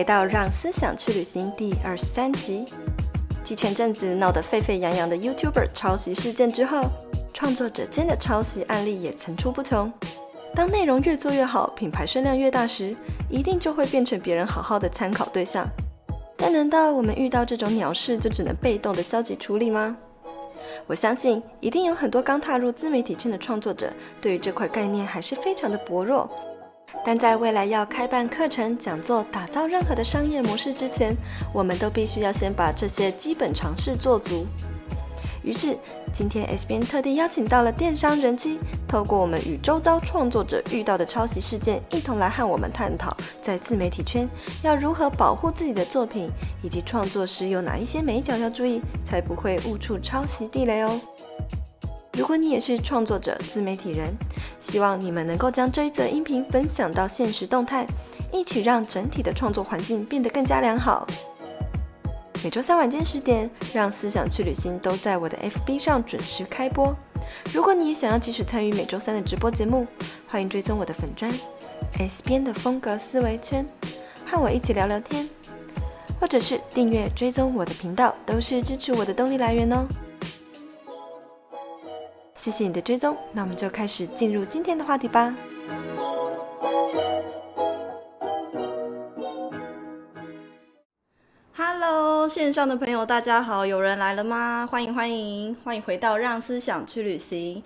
回到《让思想去旅行》第二十三集。继前阵子闹得沸沸扬扬的 YouTuber 抄袭事件之后，创作者间的抄袭案例也层出不穷。当内容越做越好，品牌声量越大时，一定就会变成别人好好的参考对象。但难道我们遇到这种鸟事就只能被动的消极处理吗？我相信，一定有很多刚踏入自媒体圈的创作者，对于这块概念还是非常的薄弱。但在未来要开办课程、讲座、打造任何的商业模式之前，我们都必须要先把这些基本常识做足。于是，今天 SBN 特地邀请到了电商人机，透过我们与周遭创作者遇到的抄袭事件，一同来和我们探讨，在自媒体圈要如何保护自己的作品，以及创作时有哪一些美角要注意，才不会误触抄袭地雷哦。如果你也是创作者、自媒体人，希望你们能够将这一则音频分享到现实动态，一起让整体的创作环境变得更加良好。每周三晚间十点，让思想去旅行都在我的 FB 上准时开播。如果你也想要及时参与每周三的直播节目，欢迎追踪我的粉砖 S 边的风格思维圈，和我一起聊聊天，或者是订阅追踪我的频道，都是支持我的动力来源哦。谢谢你的追踪，那我们就开始进入今天的话题吧。Hello，线上的朋友，大家好，有人来了吗？欢迎欢迎欢迎回到《让思想去旅行》。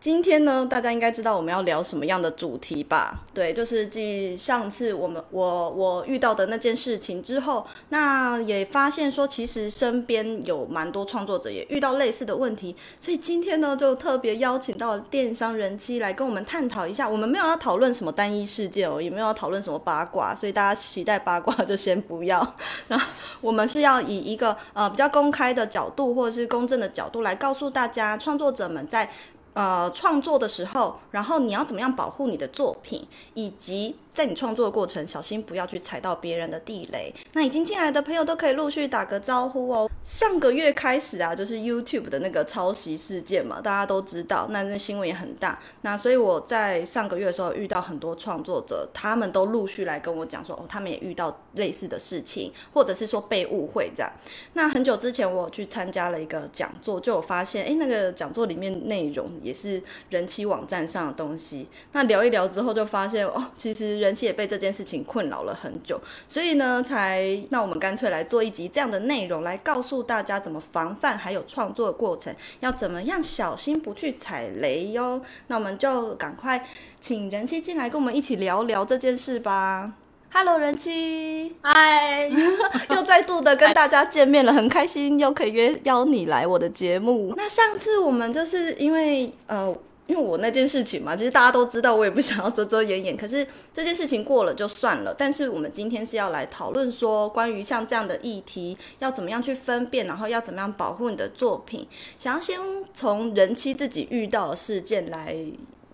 今天呢，大家应该知道我们要聊什么样的主题吧？对，就是继上次我们我我遇到的那件事情之后，那也发现说，其实身边有蛮多创作者也遇到类似的问题，所以今天呢，就特别邀请到电商人妻来跟我们探讨一下。我们没有要讨论什么单一事件哦，也没有要讨论什么八卦，所以大家期待八卦就先不要。那我们是要以一个呃比较公开的角度，或者是公正的角度来告诉大家，创作者们在。呃，创作的时候，然后你要怎么样保护你的作品，以及在你创作的过程，小心不要去踩到别人的地雷。那已经进来的朋友都可以陆续打个招呼哦。上个月开始啊，就是 YouTube 的那个抄袭事件嘛，大家都知道，那那新闻也很大。那所以我在上个月的时候遇到很多创作者，他们都陆续来跟我讲说，哦，他们也遇到类似的事情，或者是说被误会这样。那很久之前我去参加了一个讲座，就有发现，哎，那个讲座里面内容。也是人妻网站上的东西。那聊一聊之后，就发现哦，其实人妻也被这件事情困扰了很久。所以呢，才那我们干脆来做一集这样的内容，来告诉大家怎么防范，还有创作的过程要怎么样小心不去踩雷哟。那我们就赶快请人气进来跟我们一起聊聊这件事吧。Hello，人妻，嗨，又再度的跟大家见面了，很开心，又可以约邀你来我的节目。那上次我们就是因为呃，因为我那件事情嘛，其实大家都知道，我也不想要遮遮掩掩。可是这件事情过了就算了。但是我们今天是要来讨论说，关于像这样的议题，要怎么样去分辨，然后要怎么样保护你的作品。想要先从人妻自己遇到的事件来。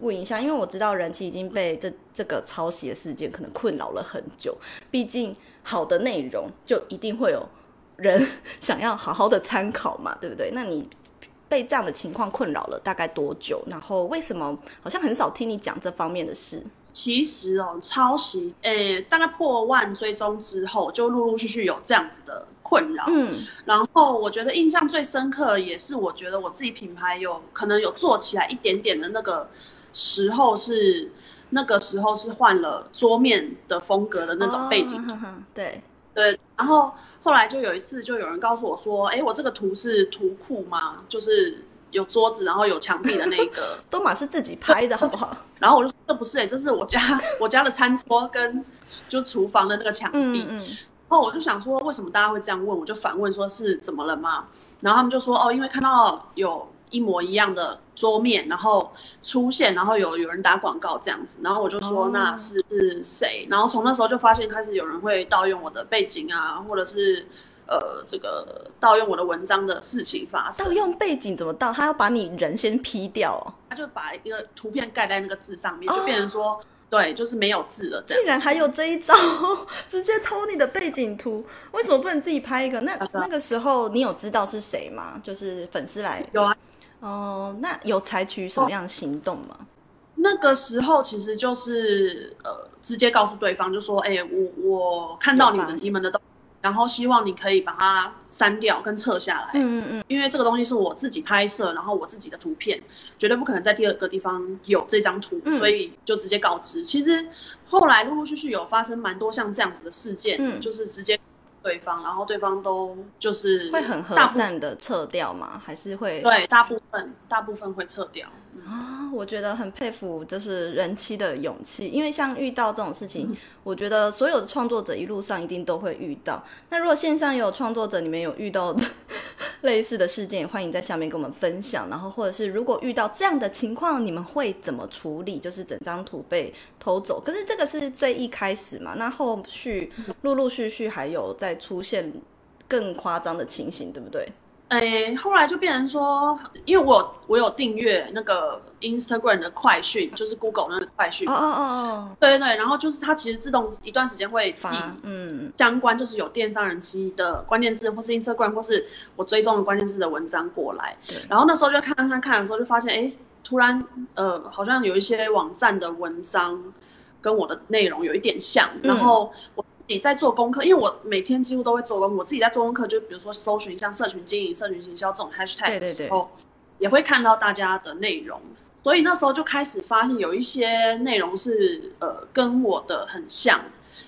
问一下，因为我知道人妻已经被这这个抄袭的事件可能困扰了很久。毕竟好的内容就一定会有人 想要好好的参考嘛，对不对？那你被这样的情况困扰了大概多久？然后为什么好像很少听你讲这方面的事？其实哦，抄袭，诶，大概破万追踪之后，就陆陆续续有这样子的困扰。嗯，然后我觉得印象最深刻也是，我觉得我自己品牌有可能有做起来一点点的那个。时候是那个时候是换了桌面的风格的那种背景图，oh, 对对，然后后来就有一次就有人告诉我说，哎，我这个图是图库吗？就是有桌子，然后有墙壁的那个，都马是自己拍的好不好？然后我就说这不是哎，这是我家我家的餐桌跟就厨房的那个墙壁。嗯，嗯，然后我就想说，为什么大家会这样问？我就反问说是怎么了吗？然后他们就说，哦，因为看到有。一模一样的桌面，然后出现，然后有有人打广告这样子，然后我就说那是是谁？然后从那时候就发现开始有人会盗用我的背景啊，或者是呃这个盗用我的文章的事情发生。盗用背景怎么盗？他要把你人先 P 掉哦，他就把一个图片盖在那个字上面，就变成说。哦对，就是没有字了。竟然还有这一招，直接偷你的背景图，为什么不能自己拍一个？那那个时候你有知道是谁吗？就是粉丝来。有啊。哦、呃，那有采取什么样的行动吗？那个时候其实就是呃，直接告诉对方，就说，哎、欸，我我看到你们你们的东西，然后希望你可以把它删掉跟撤下来。嗯嗯嗯。因为这个东西是我自己拍摄，然后我自己的图片，绝对不可能在第二个地方有这张图，嗯、所以就直接告知。其实后来陆陆续续有发生蛮多像这样子的事件，嗯，就是直接。对方，然后对方都就是会很和善的撤掉吗？还是会？对，大部分大部分会撤掉。啊，我觉得很佩服，就是人妻的勇气。因为像遇到这种事情，嗯、我觉得所有的创作者一路上一定都会遇到。那如果线上也有创作者，你们有遇到 类似的事件，欢迎在下面跟我们分享。然后，或者是如果遇到这样的情况，你们会怎么处理？就是整张图被偷走。可是这个是最一开始嘛？那后续陆陆续续还有在出现更夸张的情形，对不对？哎，后来就变成说，因为我我有订阅那个 Instagram 的快讯，就是 Google 那个快讯。哦哦哦。对对对，然后就是它其实自动一段时间会记，嗯，相关就是有电商人机的关键字，或是 Instagram 或是我追踪的关键字的文章过来。对。然后那时候就看看看的时候，就发现，哎，突然呃，好像有一些网站的文章跟我的内容有一点像，然后我。你在做功课，因为我每天几乎都会做功课。我自己在做功课，就比如说搜寻像社群经营、社群行销这种 hashtag 的时候，也会看到大家的内容。所以那时候就开始发现有一些内容是呃跟我的很像，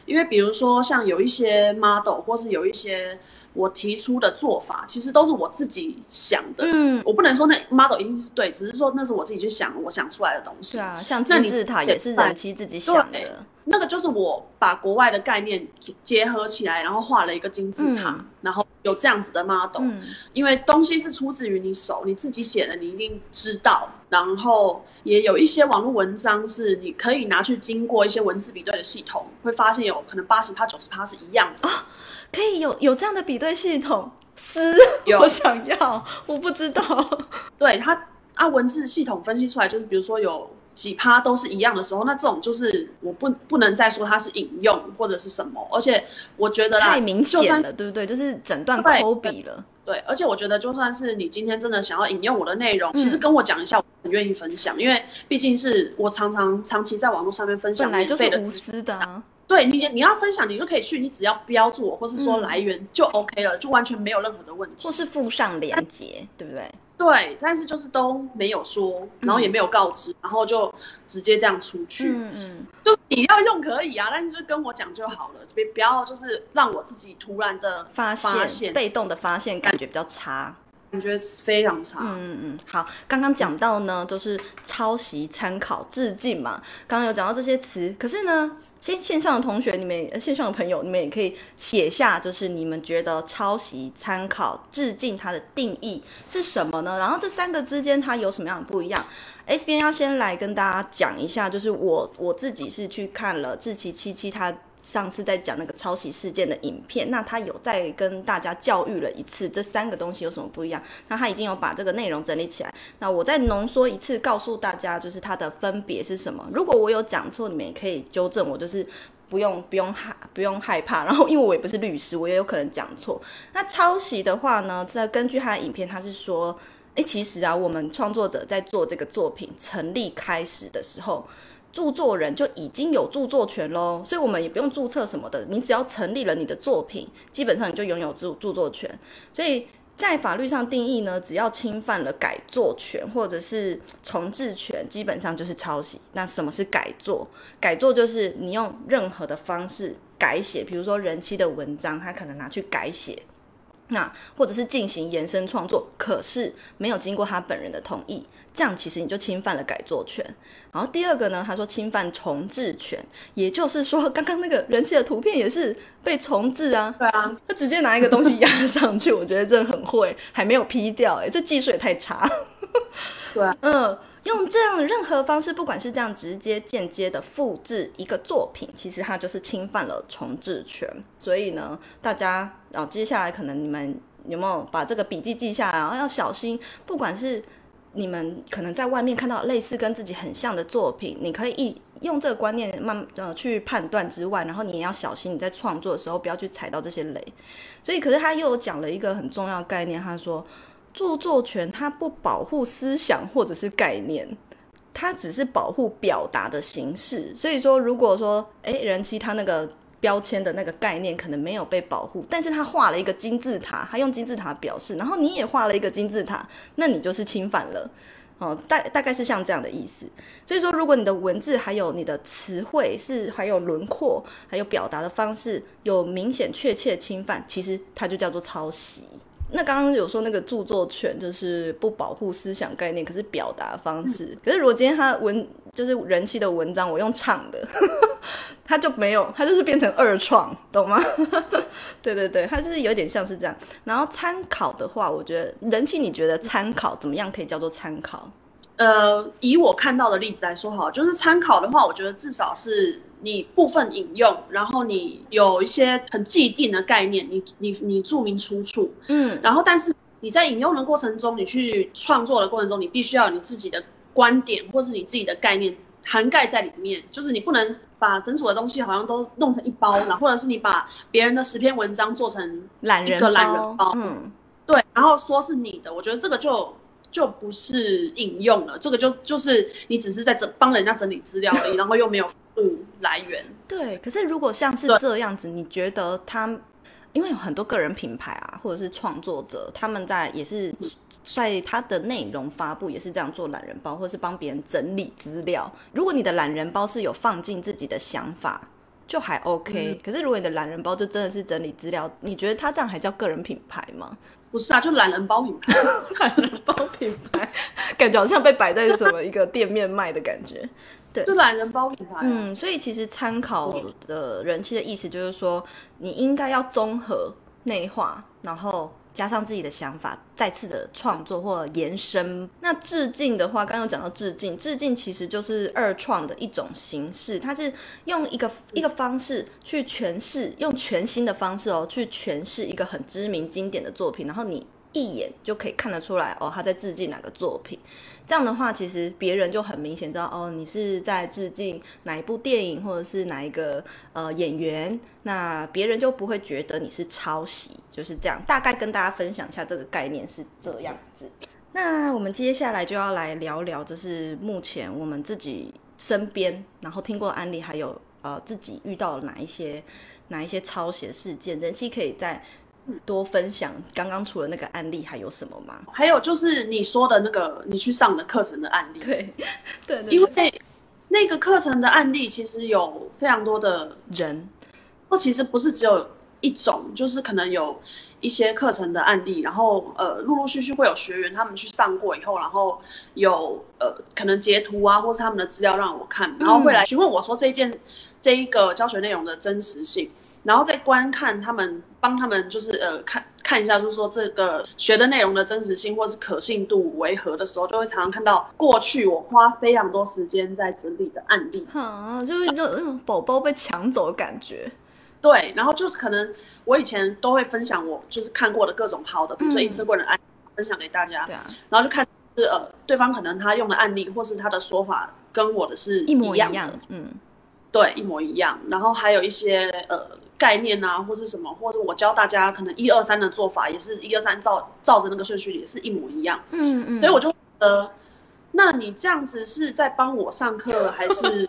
因为比如说像有一些 model 或是有一些。我提出的做法其实都是我自己想的，嗯，我不能说那 model 一定是对，只是说那是我自己去想，我想出来的东西。是啊，像金字塔也是人妻自己想的。那个就是我把国外的概念结合起来，然后画了一个金字塔，嗯、然后有这样子的 model。嗯、因为东西是出自于你手，你自己写的，你一定知道。然后也有一些网络文章是你可以拿去经过一些文字比对的系统，会发现有可能八十趴、九十趴是一样的。啊可以有有这样的比对系统，是有我想要，我不知道。对他按文字系统分析出来，就是比如说有几趴都是一样的时候，那这种就是我不不能再说它是引用或者是什么，而且我觉得太明显了，对不对？就是整段抠笔了。对，而且我觉得就算是你今天真的想要引用我的内容，嗯、其实跟我讲一下，我很愿意分享，因为毕竟是我常常长期在网络上面分享免费的知识的。对你，你要分享，你就可以去，你只要标注我，或是说来源就 OK 了，嗯、就完全没有任何的问题。或是附上链接，对不对？对，但是就是都没有说，然后也没有告知，嗯、然后就直接这样出去。嗯嗯，就你要用可以啊，但是就跟我讲就好了，别不要就是让我自己突然的发现，发现被动的发现，感觉比较差。感觉非常差。嗯嗯，好，刚刚讲到呢，就是抄袭、参考、致敬嘛。刚刚有讲到这些词，可是呢，线线上的同学，你们线上的朋友，你们也可以写下，就是你们觉得抄袭、参考、致敬它的定义是什么呢？然后这三个之间它有什么样的不一样？S B 要先来跟大家讲一下，就是我我自己是去看了志奇七七他。上次在讲那个抄袭事件的影片，那他有再跟大家教育了一次，这三个东西有什么不一样？那他已经有把这个内容整理起来，那我再浓缩一次，告诉大家就是它的分别是什么。如果我有讲错，你们也可以纠正我，就是不用不用害不用害怕。然后因为我也不是律师，我也有可能讲错。那抄袭的话呢，在根据他的影片，他是说，诶，其实啊，我们创作者在做这个作品成立开始的时候。著作人就已经有著作权喽，所以我们也不用注册什么的，你只要成立了你的作品，基本上你就拥有著著作权。所以在法律上定义呢，只要侵犯了改作权或者是重制权，基本上就是抄袭。那什么是改作？改作就是你用任何的方式改写，比如说人妻的文章，他可能拿去改写，那或者是进行延伸创作，可是没有经过他本人的同意。这样其实你就侵犯了改作权，然后第二个呢，他说侵犯重置权，也就是说刚刚那个人气的图片也是被重置啊。对啊，他直接拿一个东西压上去，我觉得真的很会，还没有 P 掉，哎，这技术也太差。对啊，嗯，用这样的任何方式，不管是这样直接、间接的复制一个作品，其实它就是侵犯了重置权。所以呢，大家啊，接下来可能你们有没有把这个笔记记下来啊？要小心，不管是。你们可能在外面看到类似跟自己很像的作品，你可以一用这个观念慢呃去判断之外，然后你也要小心你在创作的时候不要去踩到这些雷。所以，可是他又讲了一个很重要概念，他说著作权它不保护思想或者是概念，它只是保护表达的形式。所以说，如果说哎，人妻他那个标签的那个概念可能没有被保护，但是他画了一个金字塔，他用金字塔表示，然后你也画了一个金字塔，那你就是侵犯了。哦，大大概是像这样的意思。所以说，如果你的文字还有你的词汇是还有轮廓，还有表达的方式有明显确切侵犯，其实它就叫做抄袭。那刚刚有说那个著作权就是不保护思想概念，可是表达方式。可是如果今天他文就是人气的文章，我用唱的，他就没有，他就是变成二创，懂吗？对对对，他就是有点像是这样。然后参考的话，我觉得人气，你觉得参考怎么样可以叫做参考？呃，以我看到的例子来说，好，就是参考的话，我觉得至少是。你部分引用，然后你有一些很既定的概念，你你你注明出处，嗯，然后但是你在引用的过程中，你去创作的过程中，你必须要有你自己的观点或是你自己的概念涵盖在里面，就是你不能把整组的东西好像都弄成一包，然后或者是你把别人的十篇文章做成一个懒人包，嗯，对，然后说是你的，我觉得这个就。就不是引用了，这个就就是你只是在整帮人家整理资料而已，然后又没有附来源。对，可是如果像是这样子，你觉得他，因为有很多个人品牌啊，或者是创作者，他们在也是在他的内容发布也是这样做懒人包，或是帮别人整理资料。如果你的懒人包是有放进自己的想法，就还 OK。嗯。可是如果你的懒人包就真的是整理资料，你觉得他这样还叫个人品牌吗？不是啊，就懒人包品牌，懒人包品牌，感觉好像被摆在什么一个店面卖的感觉。对，就懒人包品牌啊。嗯，所以其实参考的人气的意思就是说，你应该要综合内化，然后。加上自己的想法，再次的创作或延伸。那致敬的话，刚刚有讲到致敬，致敬其实就是二创的一种形式，它是用一个一个方式去诠释，用全新的方式哦，去诠释一个很知名经典的作品，然后你。一眼就可以看得出来哦，他在致敬哪个作品。这样的话，其实别人就很明显知道哦，你是在致敬哪一部电影，或者是哪一个呃演员。那别人就不会觉得你是抄袭，就是这样。大概跟大家分享一下这个概念是这样子。那我们接下来就要来聊聊，就是目前我们自己身边然后听过的案例，还有呃自己遇到了哪一些哪一些抄袭事件，人气可以在。多分享刚刚除了那个案例还有什么吗？还有就是你说的那个你去上的课程的案例。对，对，因为那个课程的案例其实有非常多的人，或其实不是只有一种，就是可能有一些课程的案例，然后呃陆陆续续会有学员他们去上过以后，然后有呃可能截图啊，或是他们的资料让我看，然后会来询问我说这一件这一个教学内容的真实性。然后再观看他们，帮他们就是呃看看一下，就是说这个学的内容的真实性或是可信度为何的时候，就会常常看到过去我花非常多时间在整理的案例，哈，就是那种宝宝被抢走的感觉。对，然后就是可能我以前都会分享我就是看过的各种好的，比如说一次过的案例分享给大家，对啊，然后就看是呃对方可能他用的案例或是他的说法跟我的是一模一样的，嗯，对，一模一样。然后还有一些呃。概念啊，或是什么，或者我教大家可能一二三的做法，也是一二三照照着那个顺序，也是一模一样。嗯嗯。所以我就觉得，那你这样子是在帮我上课，还是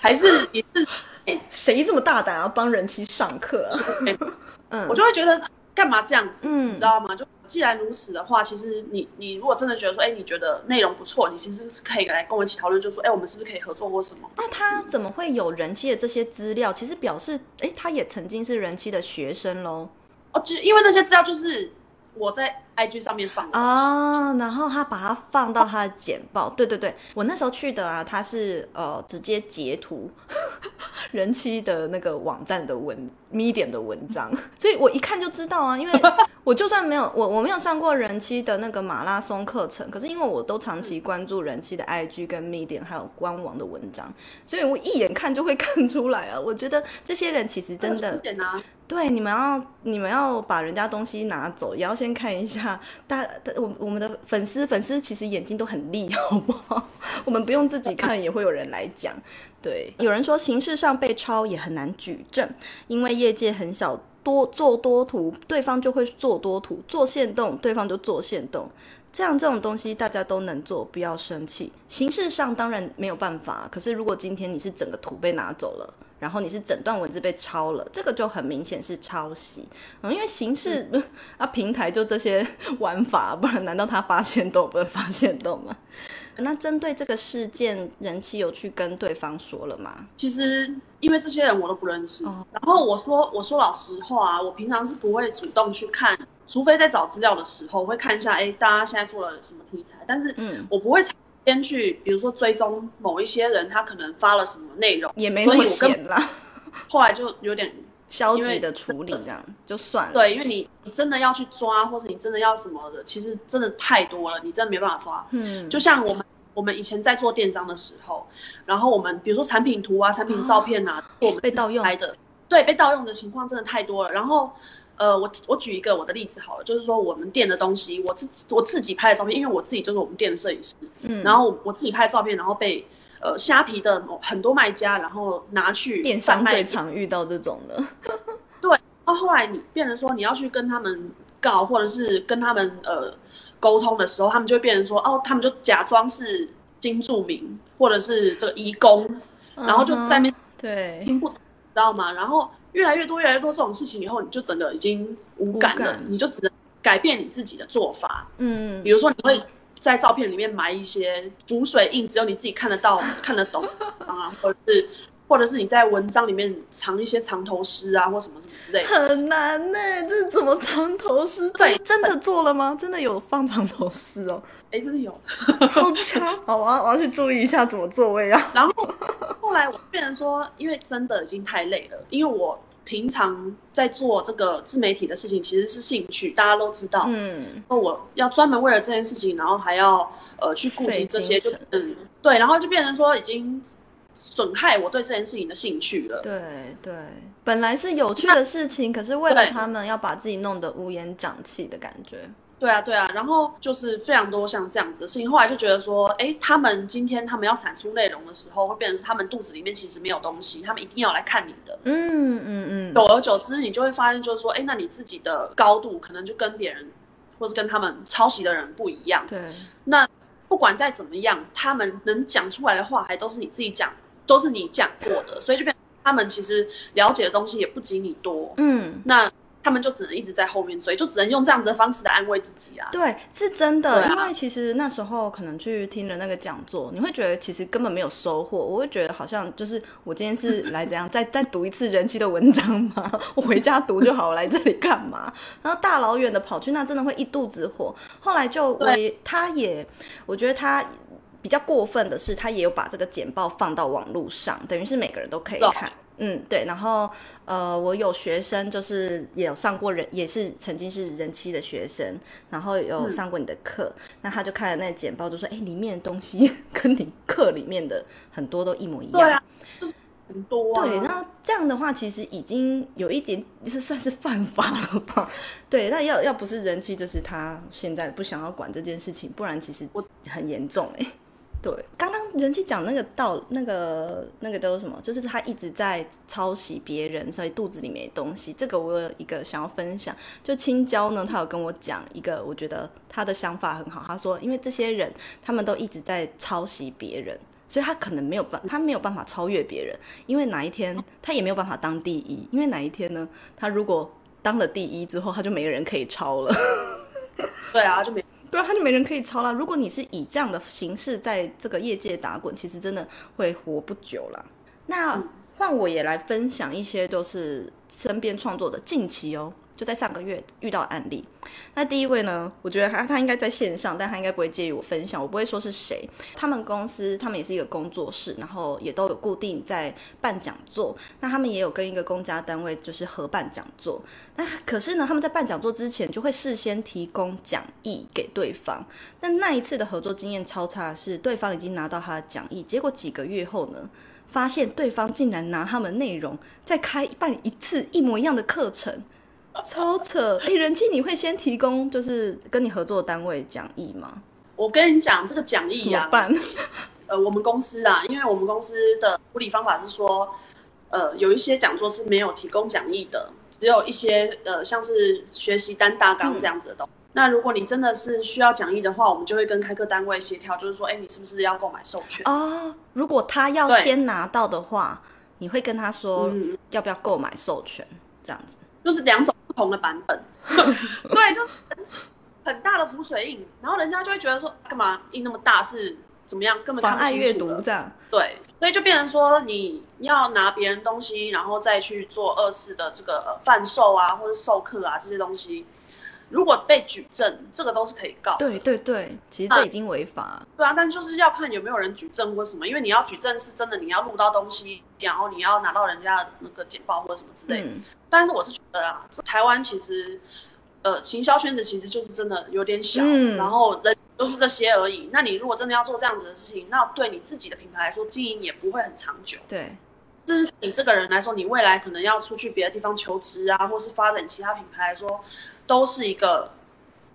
还是你是 谁这么大胆要帮人妻上课啊？嗯，我就会觉得。干嘛这样子？嗯，你知道吗？就既然如此的话，其实你你如果真的觉得说，哎，你觉得内容不错，你其实是可以来跟我一起讨论，就说，哎，我们是不是可以合作或什么？那他怎么会有人气的这些资料？其实表示，哎，他也曾经是人气的学生喽。哦，就因为那些资料就是。我在 IG 上面放啊，oh, 然后他把它放到他的简报。Oh. 对对对，我那时候去的啊，他是呃直接截图 人妻的那个网站的文 Medium 的文章，所以我一看就知道啊，因为 我就算没有我我没有上过人妻的那个马拉松课程，可是因为我都长期关注人妻的 IG 跟 Medium 还有官网的文章，所以我一眼看就会看出来啊。我觉得这些人其实真的。对，你们要你们要把人家东西拿走，也要先看一下。大我我们的粉丝粉丝其实眼睛都很利，好不好？我们不用自己看，也会有人来讲。对，有人说形式上被抄也很难举证，因为业界很小多做多图，对方就会做多图；做限动，对方就做限动。这样这种东西大家都能做，不要生气。形式上当然没有办法，可是如果今天你是整个图被拿走了，然后你是整段文字被抄了，这个就很明显是抄袭。嗯，因为形式、嗯、啊，平台就这些 玩法，不然难道他发现都不能发现到吗？那针对这个事件，人气有去跟对方说了吗？其实因为这些人我都不认识，哦、然后我说我说老实话啊，我平常是不会主动去看。除非在找资料的时候，会看一下，哎，大家现在做了什么题材。但是，嗯，我不会先去，比如说追踪某一些人，他可能发了什么内容，也没那么闲啦。后来就有点消极的处理，这样就算了。对，因为你你真的要去抓，或者你真的要什么的，其实真的太多了，你真的没办法抓。嗯，就像我们我们以前在做电商的时候，然后我们比如说产品图啊、产品照片啊，哦、我们被盗用拍的，对，被盗用的情况真的太多了。然后。呃，我我举一个我的例子好了，就是说我们店的东西，我自己我自己拍的照片，因为我自己就是我们店的摄影师，嗯，然后我，自己拍的照片，然后被呃虾皮的很多卖家，然后拿去电商最常遇到这种的，对，然后后来你变成说你要去跟他们告，或者是跟他们呃沟通的时候，他们就会变成说哦，他们就假装是新住民或者是这个移工，然后就在那边对听不懂。知道吗？然后越来越多、越来越多这种事情以后，你就整个已经无感了，感你就只能改变你自己的做法。嗯，比如说你会在照片里面埋一些浮水印，只有你自己看得到、看得懂啊，或者是。或者是你在文章里面藏一些藏头诗啊，或什么什么之类的，很难呢。这是怎么藏头诗？对，真的做了吗？真的有放藏头诗哦？哎，真的有，好强！好，我要我要去注意一下怎么做。我也要。然后后来我变成说，因为真的已经太累了，因为我平常在做这个自媒体的事情其实是兴趣，大家都知道。嗯。那我要专门为了这件事情，然后还要呃去顾及这些，就嗯对，然后就变成说已经。损害我对这件事情的兴趣了。对对，本来是有趣的事情，可是为了他们要把自己弄得乌烟瘴气的感觉。对啊对啊，然后就是非常多像这样子的事情。后来就觉得说，哎，他们今天他们要产出内容的时候，会变成是他们肚子里面其实没有东西，他们一定要来看你的。嗯嗯嗯。久而久之，你就会发现，就是说，哎，那你自己的高度可能就跟别人，或是跟他们抄袭的人不一样。对。那不管再怎么样，他们能讲出来的话，还都是你自己讲。都是你讲过的，所以就变他们其实了解的东西也不及你多。嗯，那他们就只能一直在后面追，就只能用这样子的方式来安慰自己啊。对，是真的。啊、因为其实那时候可能去听了那个讲座，你会觉得其实根本没有收获。我会觉得好像就是我今天是来怎样 再再读一次人气的文章吗？我回家读就好，我来这里干嘛？然后大老远的跑去，那真的会一肚子火。后来就我也他也，我觉得他。比较过分的是，他也有把这个简报放到网络上，等于是每个人都可以看。Oh. 嗯，对。然后，呃，我有学生就是也有上过人，也是曾经是人妻的学生，然后有上过你的课，嗯、那他就看了那简报，就说：“哎，里面的东西跟你课里面的很多都一模一样。”对啊，就是很多啊。对，那这样的话，其实已经有一点就是算是犯法了吧？对，那要要不是人妻，就是他现在不想要管这件事情，不然其实很严重哎。对，刚刚人妻讲那个道，那个那个都是什么？就是他一直在抄袭别人，所以肚子里没东西。这个我有一个想要分享，就青椒呢，他有跟我讲一个，我觉得他的想法很好。他说，因为这些人他们都一直在抄袭别人，所以他可能没有办，他没有办法超越别人，因为哪一天他也没有办法当第一，因为哪一天呢，他如果当了第一之后，他就没人可以抄了。对啊，就没。对啊，他就没人可以抄了。如果你是以这样的形式在这个业界打滚，其实真的会活不久了。那换我也来分享一些，就是身边创作者近期哦。就在上个月遇到案例，那第一位呢，我觉得他他应该在线上，但他应该不会介意我分享，我不会说是谁。他们公司他们也是一个工作室，然后也都有固定在办讲座。那他们也有跟一个公家单位就是合办讲座。那可是呢，他们在办讲座之前就会事先提供讲义给对方。那那一次的合作经验超差的是，对方已经拿到他的讲义，结果几个月后呢，发现对方竟然拿他们内容再开办一次一模一样的课程。超扯！哎、欸，人气，你会先提供就是跟你合作的单位讲义吗？我跟你讲，这个讲义呀、啊，办？呃，我们公司啊，因为我们公司的处理方法是说，呃，有一些讲座是没有提供讲义的，只有一些呃，像是学习单大纲这样子的东西。嗯、那如果你真的是需要讲义的话，我们就会跟开课单位协调，就是说，哎，你是不是要购买授权？哦，如果他要先拿到的话，你会跟他说要不要购买授权？这样子，就是两种不同的版本。对，就是很大的浮水印，然后人家就会觉得说，干嘛印那么大是？怎么样？根本看不清楚。妨碍阅读这样。对，所以就变成说，你要拿别人东西，然后再去做二次的这个贩售啊，或者授课啊这些东西，如果被举证，这个都是可以告。对对对，其实这已经违法。啊对啊，但就是要看有没有人举证或什么，因为你要举证是真的，你要录到东西，然后你要拿到人家的那个简报或者什么之类的。嗯、但是我是觉得啊，台湾其实，呃，行销圈子其实就是真的有点小，嗯、然后人。都是这些而已。那你如果真的要做这样子的事情，那对你自己的品牌来说，经营也不会很长久。对，就是你这个人来说，你未来可能要出去别的地方求职啊，或是发展其他品牌来说，都是一个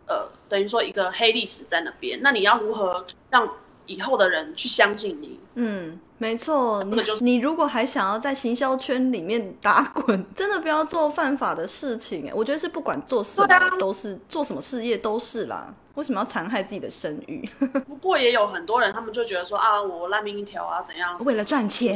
呃，等于说一个黑历史在那边。那你要如何让以后的人去相信你？嗯。没错，你你如果还想要在行销圈里面打滚，真的不要做犯法的事情。哎，我觉得是不管做什么都是做什么事业都是啦。为什么要残害自己的声誉？不过也有很多人，他们就觉得说啊，我烂命一条啊，怎样？为了赚钱，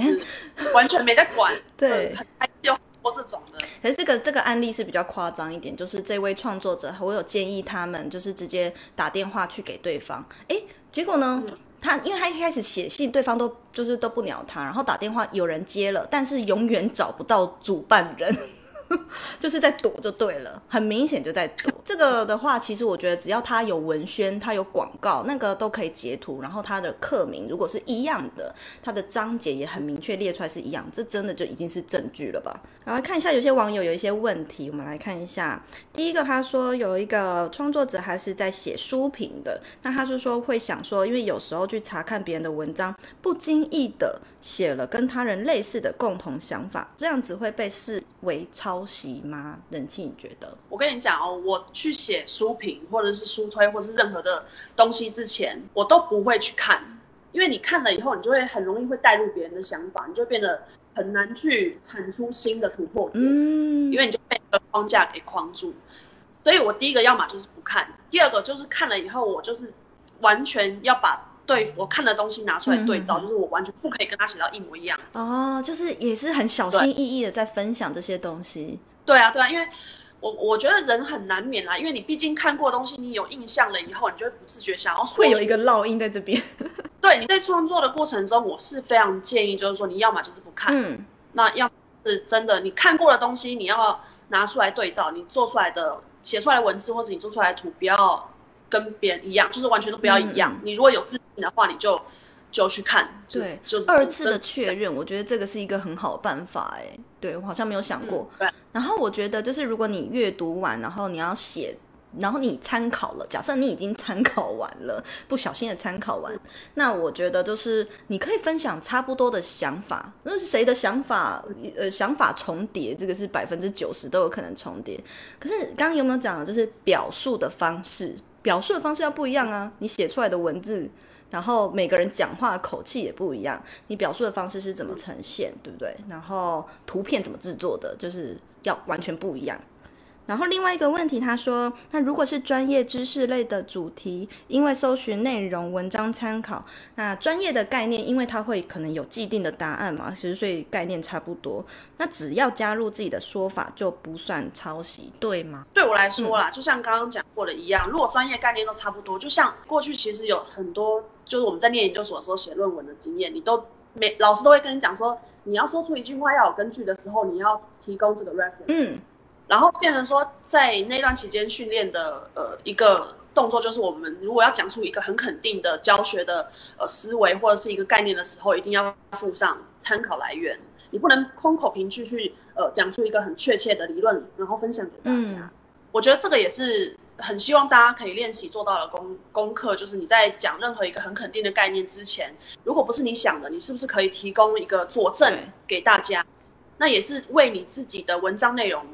完全没在管。对，还有很多这种的。可是这个这个案例是比较夸张一点，就是这位创作者，我有建议他们就是直接打电话去给对方。哎，结果呢？嗯他因为他一开始写信，对方都就是都不鸟他，然后打电话有人接了，但是永远找不到主办人。就是在躲就对了，很明显就在躲。这个的话，其实我觉得只要他有文宣，他有广告，那个都可以截图。然后他的课名如果是一样的，他的章节也很明确列出来是一样，这真的就已经是证据了吧？然后看一下有些网友有一些问题，我们来看一下。第一个他说有一个创作者还是在写书评的，那他是说会想说，因为有时候去查看别人的文章，不经意的写了跟他人类似的共同想法，这样子会被视为抄袭吗？冷气你觉得？我跟你讲哦，我去写书评或者是书推或者是任何的东西之前，我都不会去看，因为你看了以后，你就会很容易会带入别人的想法，你就会变得很难去产出新的突破点，嗯，因为你就被一个框架给框住。所以我第一个要么就是不看，第二个就是看了以后，我就是完全要把。对，我看的东西拿出来对照，嗯、就是我完全不可以跟他写到一模一样。哦，就是也是很小心翼翼的在分享这些东西。对啊，对啊，因为我我觉得人很难免啦，因为你毕竟看过的东西，你有印象了以后，你就会不自觉想要说。会有一个烙印在这边。对，你在创作的过程中，我是非常建议，就是说你要么就是不看，嗯，那要是真的你看过的东西，你要拿出来对照，你做出来的写出来的文字或者你做出来的图，不要跟别人一样，就是完全都不要一样。嗯、你如果有自信的话，你就就去看，对，就是二次的确认。我觉得这个是一个很好的办法，哎，对，我好像没有想过。对。然后我觉得，就是如果你阅读完，然后你要写，然后你参考了，假设你已经参考完了，不小心的参考完，那我觉得就是你可以分享差不多的想法。那是谁的想法？呃，想法重叠，这个是百分之九十都有可能重叠。可是刚刚有没有讲的，就是表述的方式，表述的方式要不一样啊。你写出来的文字。然后每个人讲话口气也不一样，你表述的方式是怎么呈现，对不对？然后图片怎么制作的，就是要完全不一样。然后另外一个问题，他说，那如果是专业知识类的主题，因为搜寻内容文章参考，那专业的概念，因为它会可能有既定的答案嘛，其实所以概念差不多，那只要加入自己的说法就不算抄袭，对吗？对我来说啦，嗯、就像刚刚讲过的一样，如果专业概念都差不多，就像过去其实有很多，就是我们在念研究所的时候写论文的经验，你都每老师都会跟你讲说，你要说出一句话要有根据的时候，你要提供这个 reference。嗯。然后变成说，在那段期间训练的呃一个动作，就是我们如果要讲出一个很肯定的教学的呃思维或者是一个概念的时候，一定要附上参考来源。你不能空口凭据去呃讲出一个很确切的理论，然后分享给大家。嗯、我觉得这个也是很希望大家可以练习做到的功功课，就是你在讲任何一个很肯定的概念之前，如果不是你想的，你是不是可以提供一个佐证给大家？那也是为你自己的文章内容。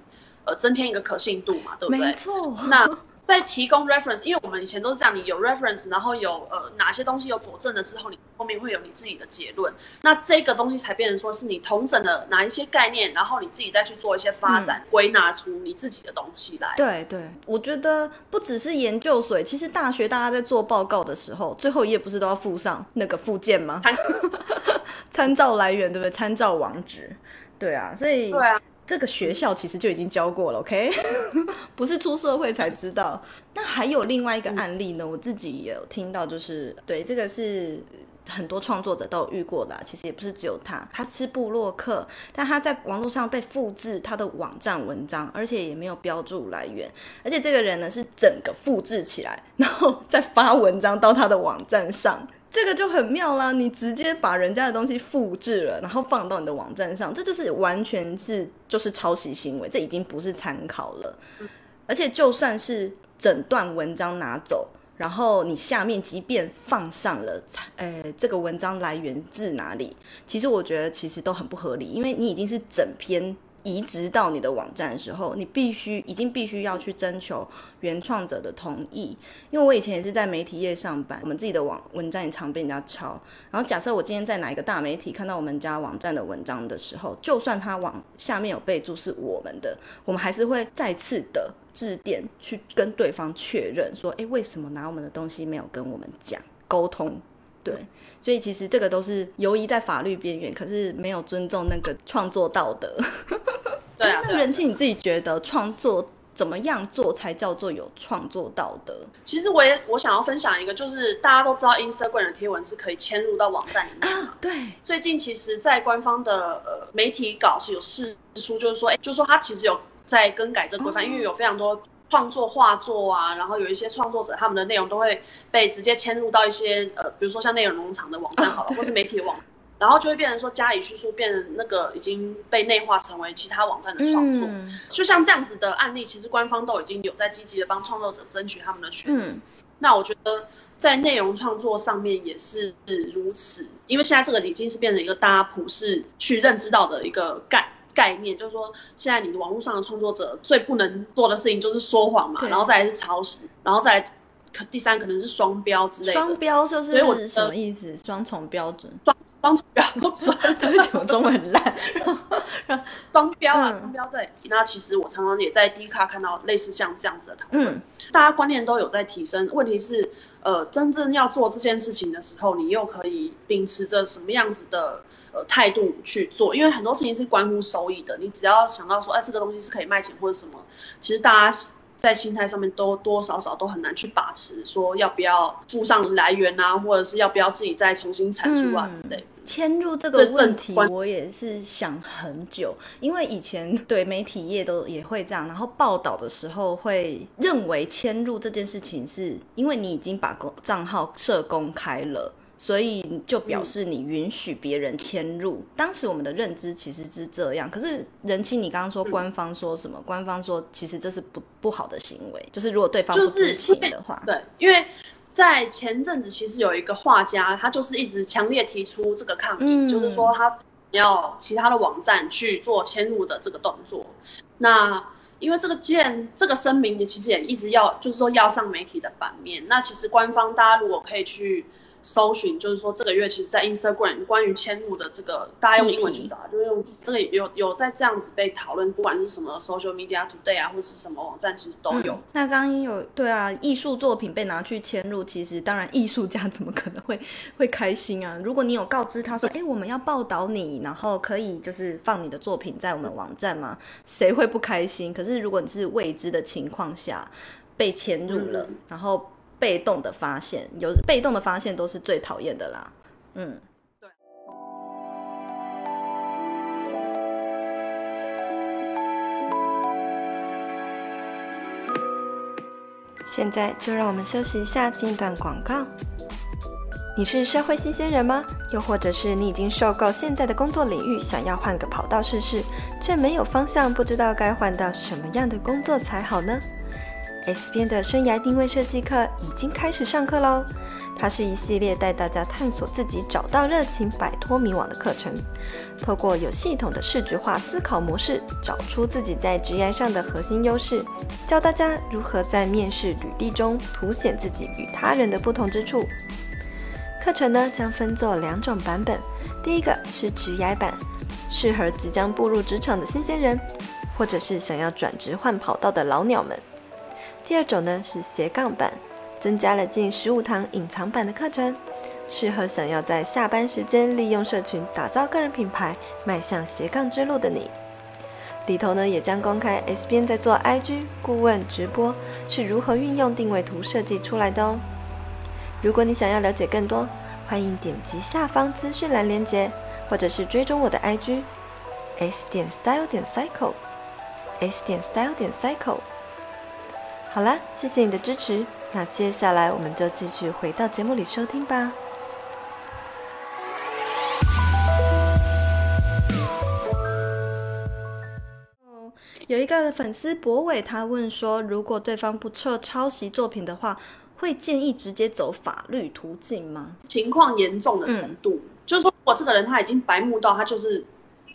呃，增添一个可信度嘛，对不对？没错。那在提供 reference，因为我们以前都是这样，你有 reference，然后有呃哪些东西有佐证了之后，你后面会有你自己的结论。那这个东西才变成说是你同整的哪一些概念，然后你自己再去做一些发展，嗯、归纳出你自己的东西来。对对，我觉得不只是研究所，其实大学大家在做报告的时候，最后一页不是都要附上那个附件吗？参 照来源对不对？参照网址。对啊，所以对啊。这个学校其实就已经教过了，OK，不是出社会才知道。那还有另外一个案例呢，我自己也有听到，就是对这个是很多创作者都有遇过的。其实也不是只有他，他是部落客，但他在网络上被复制他的网站文章，而且也没有标注来源，而且这个人呢是整个复制起来，然后再发文章到他的网站上。这个就很妙啦，你直接把人家的东西复制了，然后放到你的网站上，这就是完全是就是抄袭行为，这已经不是参考了。而且就算是整段文章拿走，然后你下面即便放上了，呃，这个文章来源自哪里，其实我觉得其实都很不合理，因为你已经是整篇。移植到你的网站的时候，你必须已经必须要去征求原创者的同意。因为我以前也是在媒体业上班，我们自己的网文章也常被人家抄。然后假设我今天在哪一个大媒体看到我们家网站的文章的时候，就算他网下面有备注是我们的，我们还是会再次的致电去跟对方确认说，诶，为什么拿我们的东西没有跟我们讲沟通？对，所以其实这个都是游移在法律边缘，可是没有尊重那个创作道德。对啊，那人气你自己觉得创作怎么样做才叫做有创作道德？其实我也我想要分享一个，就是大家都知道 Instagram 的贴文是可以嵌入到网站里面啊。对，最近其实，在官方的呃媒体稿是有释出，就是说，哎，就是说他其实有在更改这个规范，嗯，因为有非常多。创作画作啊，然后有一些创作者，他们的内容都会被直接迁入到一些呃，比如说像内容农场的网站好了，或是媒体的网，然后就会变成说加以叙述，变成那个已经被内化成为其他网站的创作。嗯、就像这样子的案例，其实官方都已经有在积极的帮创作者争取他们的权那我觉得在内容创作上面也是如此，因为现在这个已经是变成一个大家普世去认知到的一个概概念就是说，现在你的网络上的创作者最不能做的事情就是说谎嘛，然后再来是抄袭，然后再来可第三可能是双标之类的。双标就是所以我什么意思？双重标准？双双重标准？对不起，我中文很烂。双标啊，双标对。那其实我常常也在 D 卡看到类似像这样子的讨论，嗯、大家观念都有在提升。问题是，呃，真正要做这件事情的时候，你又可以秉持着什么样子的？态度去做，因为很多事情是关乎收益的。你只要想到说，哎，这个东西是可以卖钱或者什么，其实大家在心态上面都多多少少都很难去把持，说要不要附上来源啊，或者是要不要自己再重新产出啊之类的。嵌入这个问题，我也是想很久，因为以前对媒体业都也会这样，然后报道的时候会认为迁入这件事情是因为你已经把公账号设公开了。所以就表示你允许别人迁入。嗯、当时我们的认知其实是这样，可是人妻，你刚刚说官方说什么？嗯、官方说其实这是不不好的行为，就是如果对方不知情的话。对，因为在前阵子其实有一个画家，他就是一直强烈提出这个抗议，嗯、就是说他要其他的网站去做迁入的这个动作。那因为这个件这个声明，你其实也一直要，就是说要上媒体的版面。那其实官方大家如果可以去。搜寻就是说，这个月其实，在 Instagram 关于迁入的这个，大家用英文去找，就是用这个有有在这样子被讨论，不管是什么 Social Media Today 啊，或是什么网站，其实都有。嗯、那刚刚有对啊，艺术作品被拿去迁入，其实当然艺术家怎么可能会会开心啊？如果你有告知他说，哎、欸，我们要报道你，然后可以就是放你的作品在我们网站吗？谁会不开心？可是如果你是未知的情况下被迁入了，嗯、然后。被动的发现，有被动的发现都是最讨厌的啦。嗯，对。现在就让我们休息一下，进一段广告。你是社会新鲜人吗？又或者是你已经受够现在的工作领域，想要换个跑道试试，却没有方向，不知道该换到什么样的工作才好呢？S 编的生涯定位设计课已经开始上课喽！它是一系列带大家探索自己、找到热情、摆脱迷惘的课程。透过有系统的视觉化思考模式，找出自己在职业上的核心优势，教大家如何在面试履历中凸显自己与他人的不同之处。课程呢将分作两种版本，第一个是职涯版，适合即将步入职场的新鲜人，或者是想要转职换跑道的老鸟们。第二种呢是斜杠版。增加了近十五堂隐藏版的课程，适合想要在下班时间利用社群打造个人品牌、迈向斜杠之路的你。里头呢也将公开 S 边在做 IG 顾问直播是如何运用定位图设计出来的哦。如果你想要了解更多，欢迎点击下方资讯栏链接，或者是追踪我的 IG S 点 Style 点 Cycle S 点 Style 点 Cycle。好啦，谢谢你的支持。那接下来我们就继续回到节目里收听吧。有一个粉丝博伟，他问说，如果对方不撤抄袭作品的话，会建议直接走法律途径吗？情况严重的程度，嗯、就是说我这个人他已经白目到他就是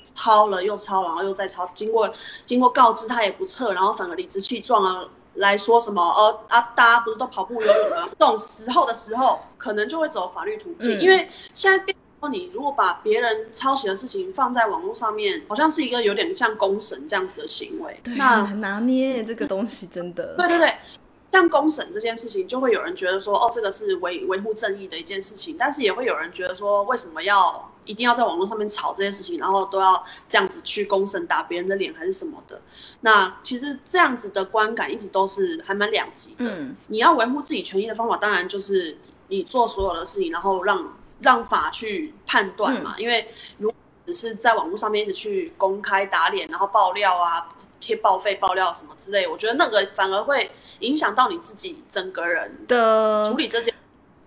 抄了又抄，然后又再抄，经过经过告知他也不撤，然后反而理直气壮啊。来说什么？呃啊，大家不是都跑步游泳吗？这种时候的时候，可能就会走法律途径，嗯、因为现在变说你如果把别人抄袭的事情放在网络上面，好像是一个有点像公审这样子的行为。对，那很拿捏这个东西，真的。对对对。像公审这件事情，就会有人觉得说，哦，这个是维维护正义的一件事情，但是也会有人觉得说，为什么要一定要在网络上面吵这些事情，然后都要这样子去公审打别人的脸还是什么的？那其实这样子的观感一直都是还蛮两极的。嗯，你要维护自己权益的方法，当然就是你做所有的事情，然后让让法去判断嘛。嗯，因为如果只是在网络上面一直去公开打脸，然后爆料啊。贴报废爆料什么之类，我觉得那个反而会影响到你自己整个人的处理这件，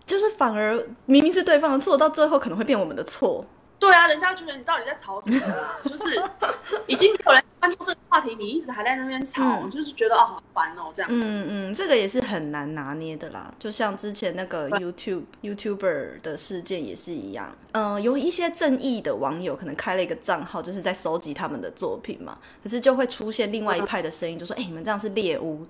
就是反而明明是对方的错，到最后可能会变我们的错。对啊，人家觉得你到底在吵什么？就是 已经有人关注这个话题，你一直还在那边吵，嗯、就是觉得啊好烦哦这样子。嗯嗯，这个也是很难拿捏的啦。就像之前那个 YouTube YouTuber 的事件也是一样。嗯、呃，有一些正义的网友可能开了一个账号，就是在收集他们的作品嘛。可是就会出现另外一派的声音，就说：“哎、你们这样是猎巫。”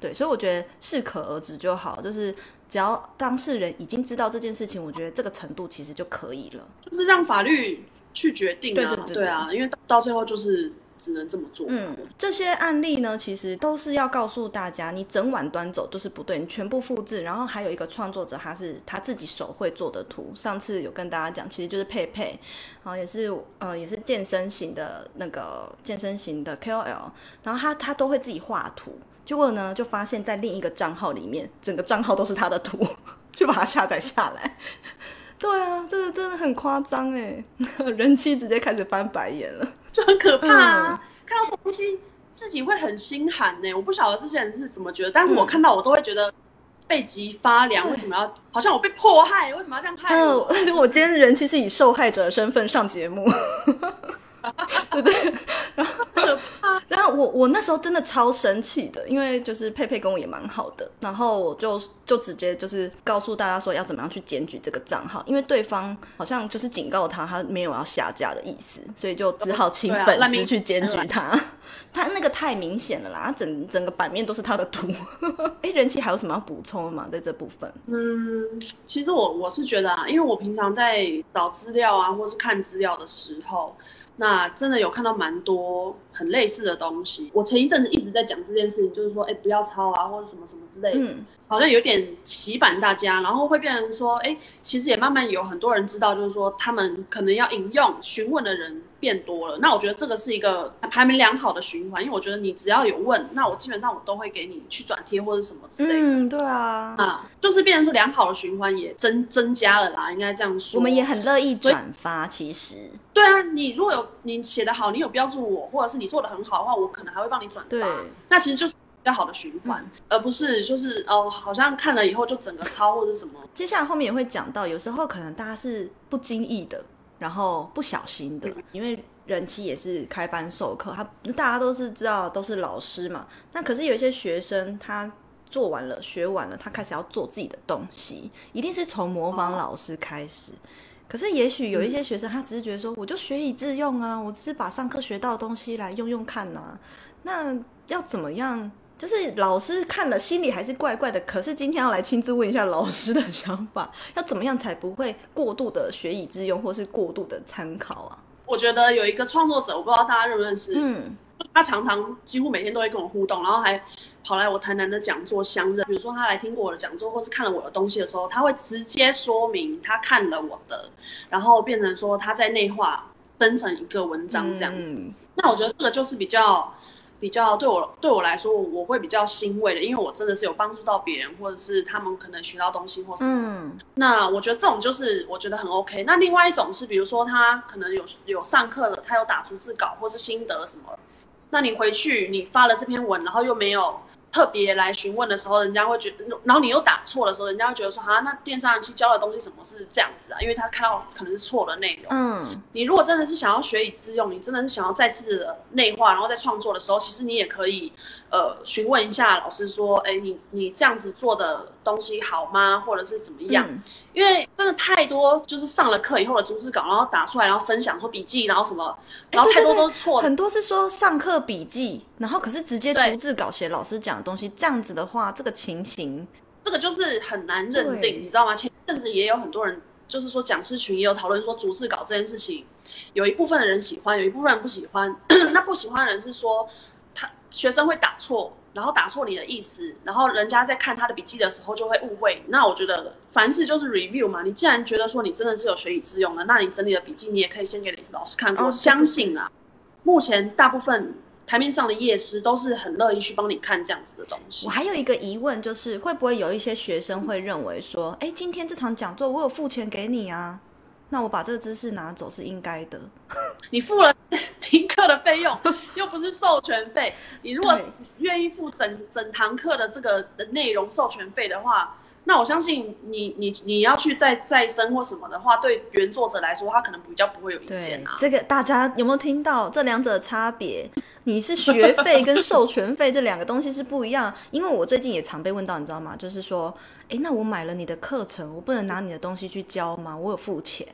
对，所以我觉得适可而止就好，就是。只要当事人已经知道这件事情，我觉得这个程度其实就可以了，就是让法律去决定啊，对对对对，对啊，因为到最后就是只能这么做。嗯，这些案例呢，其实都是要告诉大家，你整晚端走都是不对，你全部复制。然后还有一个创作者，他是他自己手绘做的图，上次有跟大家讲，其实就是佩佩，然后也是呃也是健身型的那个健身型的 KOL，然后他他都会自己画图。结果呢，就发现，在另一个账号里面，整个账号都是他的图，就把它下载下来。对啊，这个真的很夸张哎，人妻直接开始翻白眼了，就很可怕啊！嗯、看到这东西，自己会很心寒呢。我不晓得这些人是怎么觉得，但是我看到我都会觉得背脊发凉。为什么要？好像我被迫害，为什么要这样害我？嗯、我今天人妻是以受害者的身份上节目。对对，然后然后我我那时候真的超生气的，因为就是佩佩跟我也蛮好的，然后我就就直接就是告诉大家说要怎么样去检举这个账号，因为对方好像就是警告他，他没有要下架的意思，所以就只好请粉丝去检举他。啊、他那个太明显了啦，他整整个版面都是他的图。哎，人气还有什么要补充的吗？在这部分？嗯，其实我我是觉得啊，因为我平常在找资料啊，或是看资料的时候。那真的有看到蛮多很类似的东西。我前一阵子一直在讲这件事情，就是说，哎，不要抄啊，或者什么什么之类的。嗯。好像有点洗版大家，然后会变成说，哎，其实也慢慢有很多人知道，就是说他们可能要引用询问的人变多了。那我觉得这个是一个排名良好的循环，因为我觉得你只要有问，那我基本上我都会给你去转贴或者什么之类的。嗯，对啊，啊，就是变成说良好的循环也增增加了啦，应该这样说。我们也很乐意转发，其实。对啊，你如果有你写的好，你有标注我，或者是你做的很好的话，我可能还会帮你转发。对，那其实就是。比较好的循环，嗯、而不是就是哦，好像看了以后就整个抄或者什么。接下来后面也会讲到，有时候可能大家是不经意的，然后不小心的，嗯、因为人妻也是开班授课，他大家都是知道都是老师嘛。那可是有一些学生他做完了、学完了，他开始要做自己的东西，一定是从模仿老师开始。哦、可是，也许有一些学生，他只是觉得说，我就学以致用啊，我只是把上课学到的东西来用用看呐、啊。那要怎么样？就是老师看了心里还是怪怪的。可是今天要来亲自问一下老师的想法，要怎么样才不会过度的学以致用，或是过度的参考啊？我觉得有一个创作者，我不知道大家认不认识，嗯，他常常几乎每天都会跟我互动，然后还跑来我台南的讲座相认。比如说他来听过我的讲座，或是看了我的东西的时候，他会直接说明他看了我的，然后变成说他在内化生成一个文章这样子。嗯，那我觉得这个就是比较。比较对我对我来说，我会比较欣慰的，因为我真的是有帮助到别人，或者是他们可能学到东西或什么。嗯，那我觉得这种就是我觉得很 OK。那另外一种是，比如说他可能有有上课了，他有打逐字稿或是心得什么，那你回去你发了这篇文，然后又没有。特别来询问的时候，人家会觉得，然后你又打错的时候，人家会觉得说，啊，那电商人气教的东西怎么是这样子啊？因为他看到可能是错的内容。嗯，你如果真的是想要学以致用，你真的是想要再次的内化，然后在创作的时候，其实你也可以，呃，询问一下老师说，哎，你你这样子做的东西好吗？或者是怎么样？嗯因为真的太多，就是上了课以后的逐字稿，然后打出来，然后分享说笔记，然后什么，然后太多都是错的。欸、对对对，很多是说上课笔记，然后可是直接逐字稿写老师讲的东西，这样子的话，这个情形，这个就是很难认定，你知道吗？前阵子也有很多人，就是说讲师群也有讨论说逐字稿这件事情，有一部分的人喜欢，有一部分人不喜欢。那不喜欢的人是说，他学生会打错。然后打错你的意思，然后人家在看他的笔记的时候就会误会。那我觉得凡事就是 review 嘛。你既然觉得说你真的是有学以致用的，那你整理的笔记你也可以先给老师看过。我相信啊，目前大部分台面上的业师都是很乐意去帮你看这样子的东西。我还有一个疑问，就是会不会有一些学生会认为说，哎，今天这场讲座我有付钱给你啊？那我把这个知识拿走是应该的。你付了听课的费用，又不是授权费。你如果愿意付整整堂课的这个的内容授权费的话，那我相信你你你要去再再生或什么的话，对原作者来说，他可能比较不会有意见啊。这个大家有没有听到这两者的差别？你是学费跟授权费这两个东西是不一样。因为我最近也常被问到，你知道吗？就是说，哎，那我买了你的课程，我不能拿你的东西去教吗？我有付钱。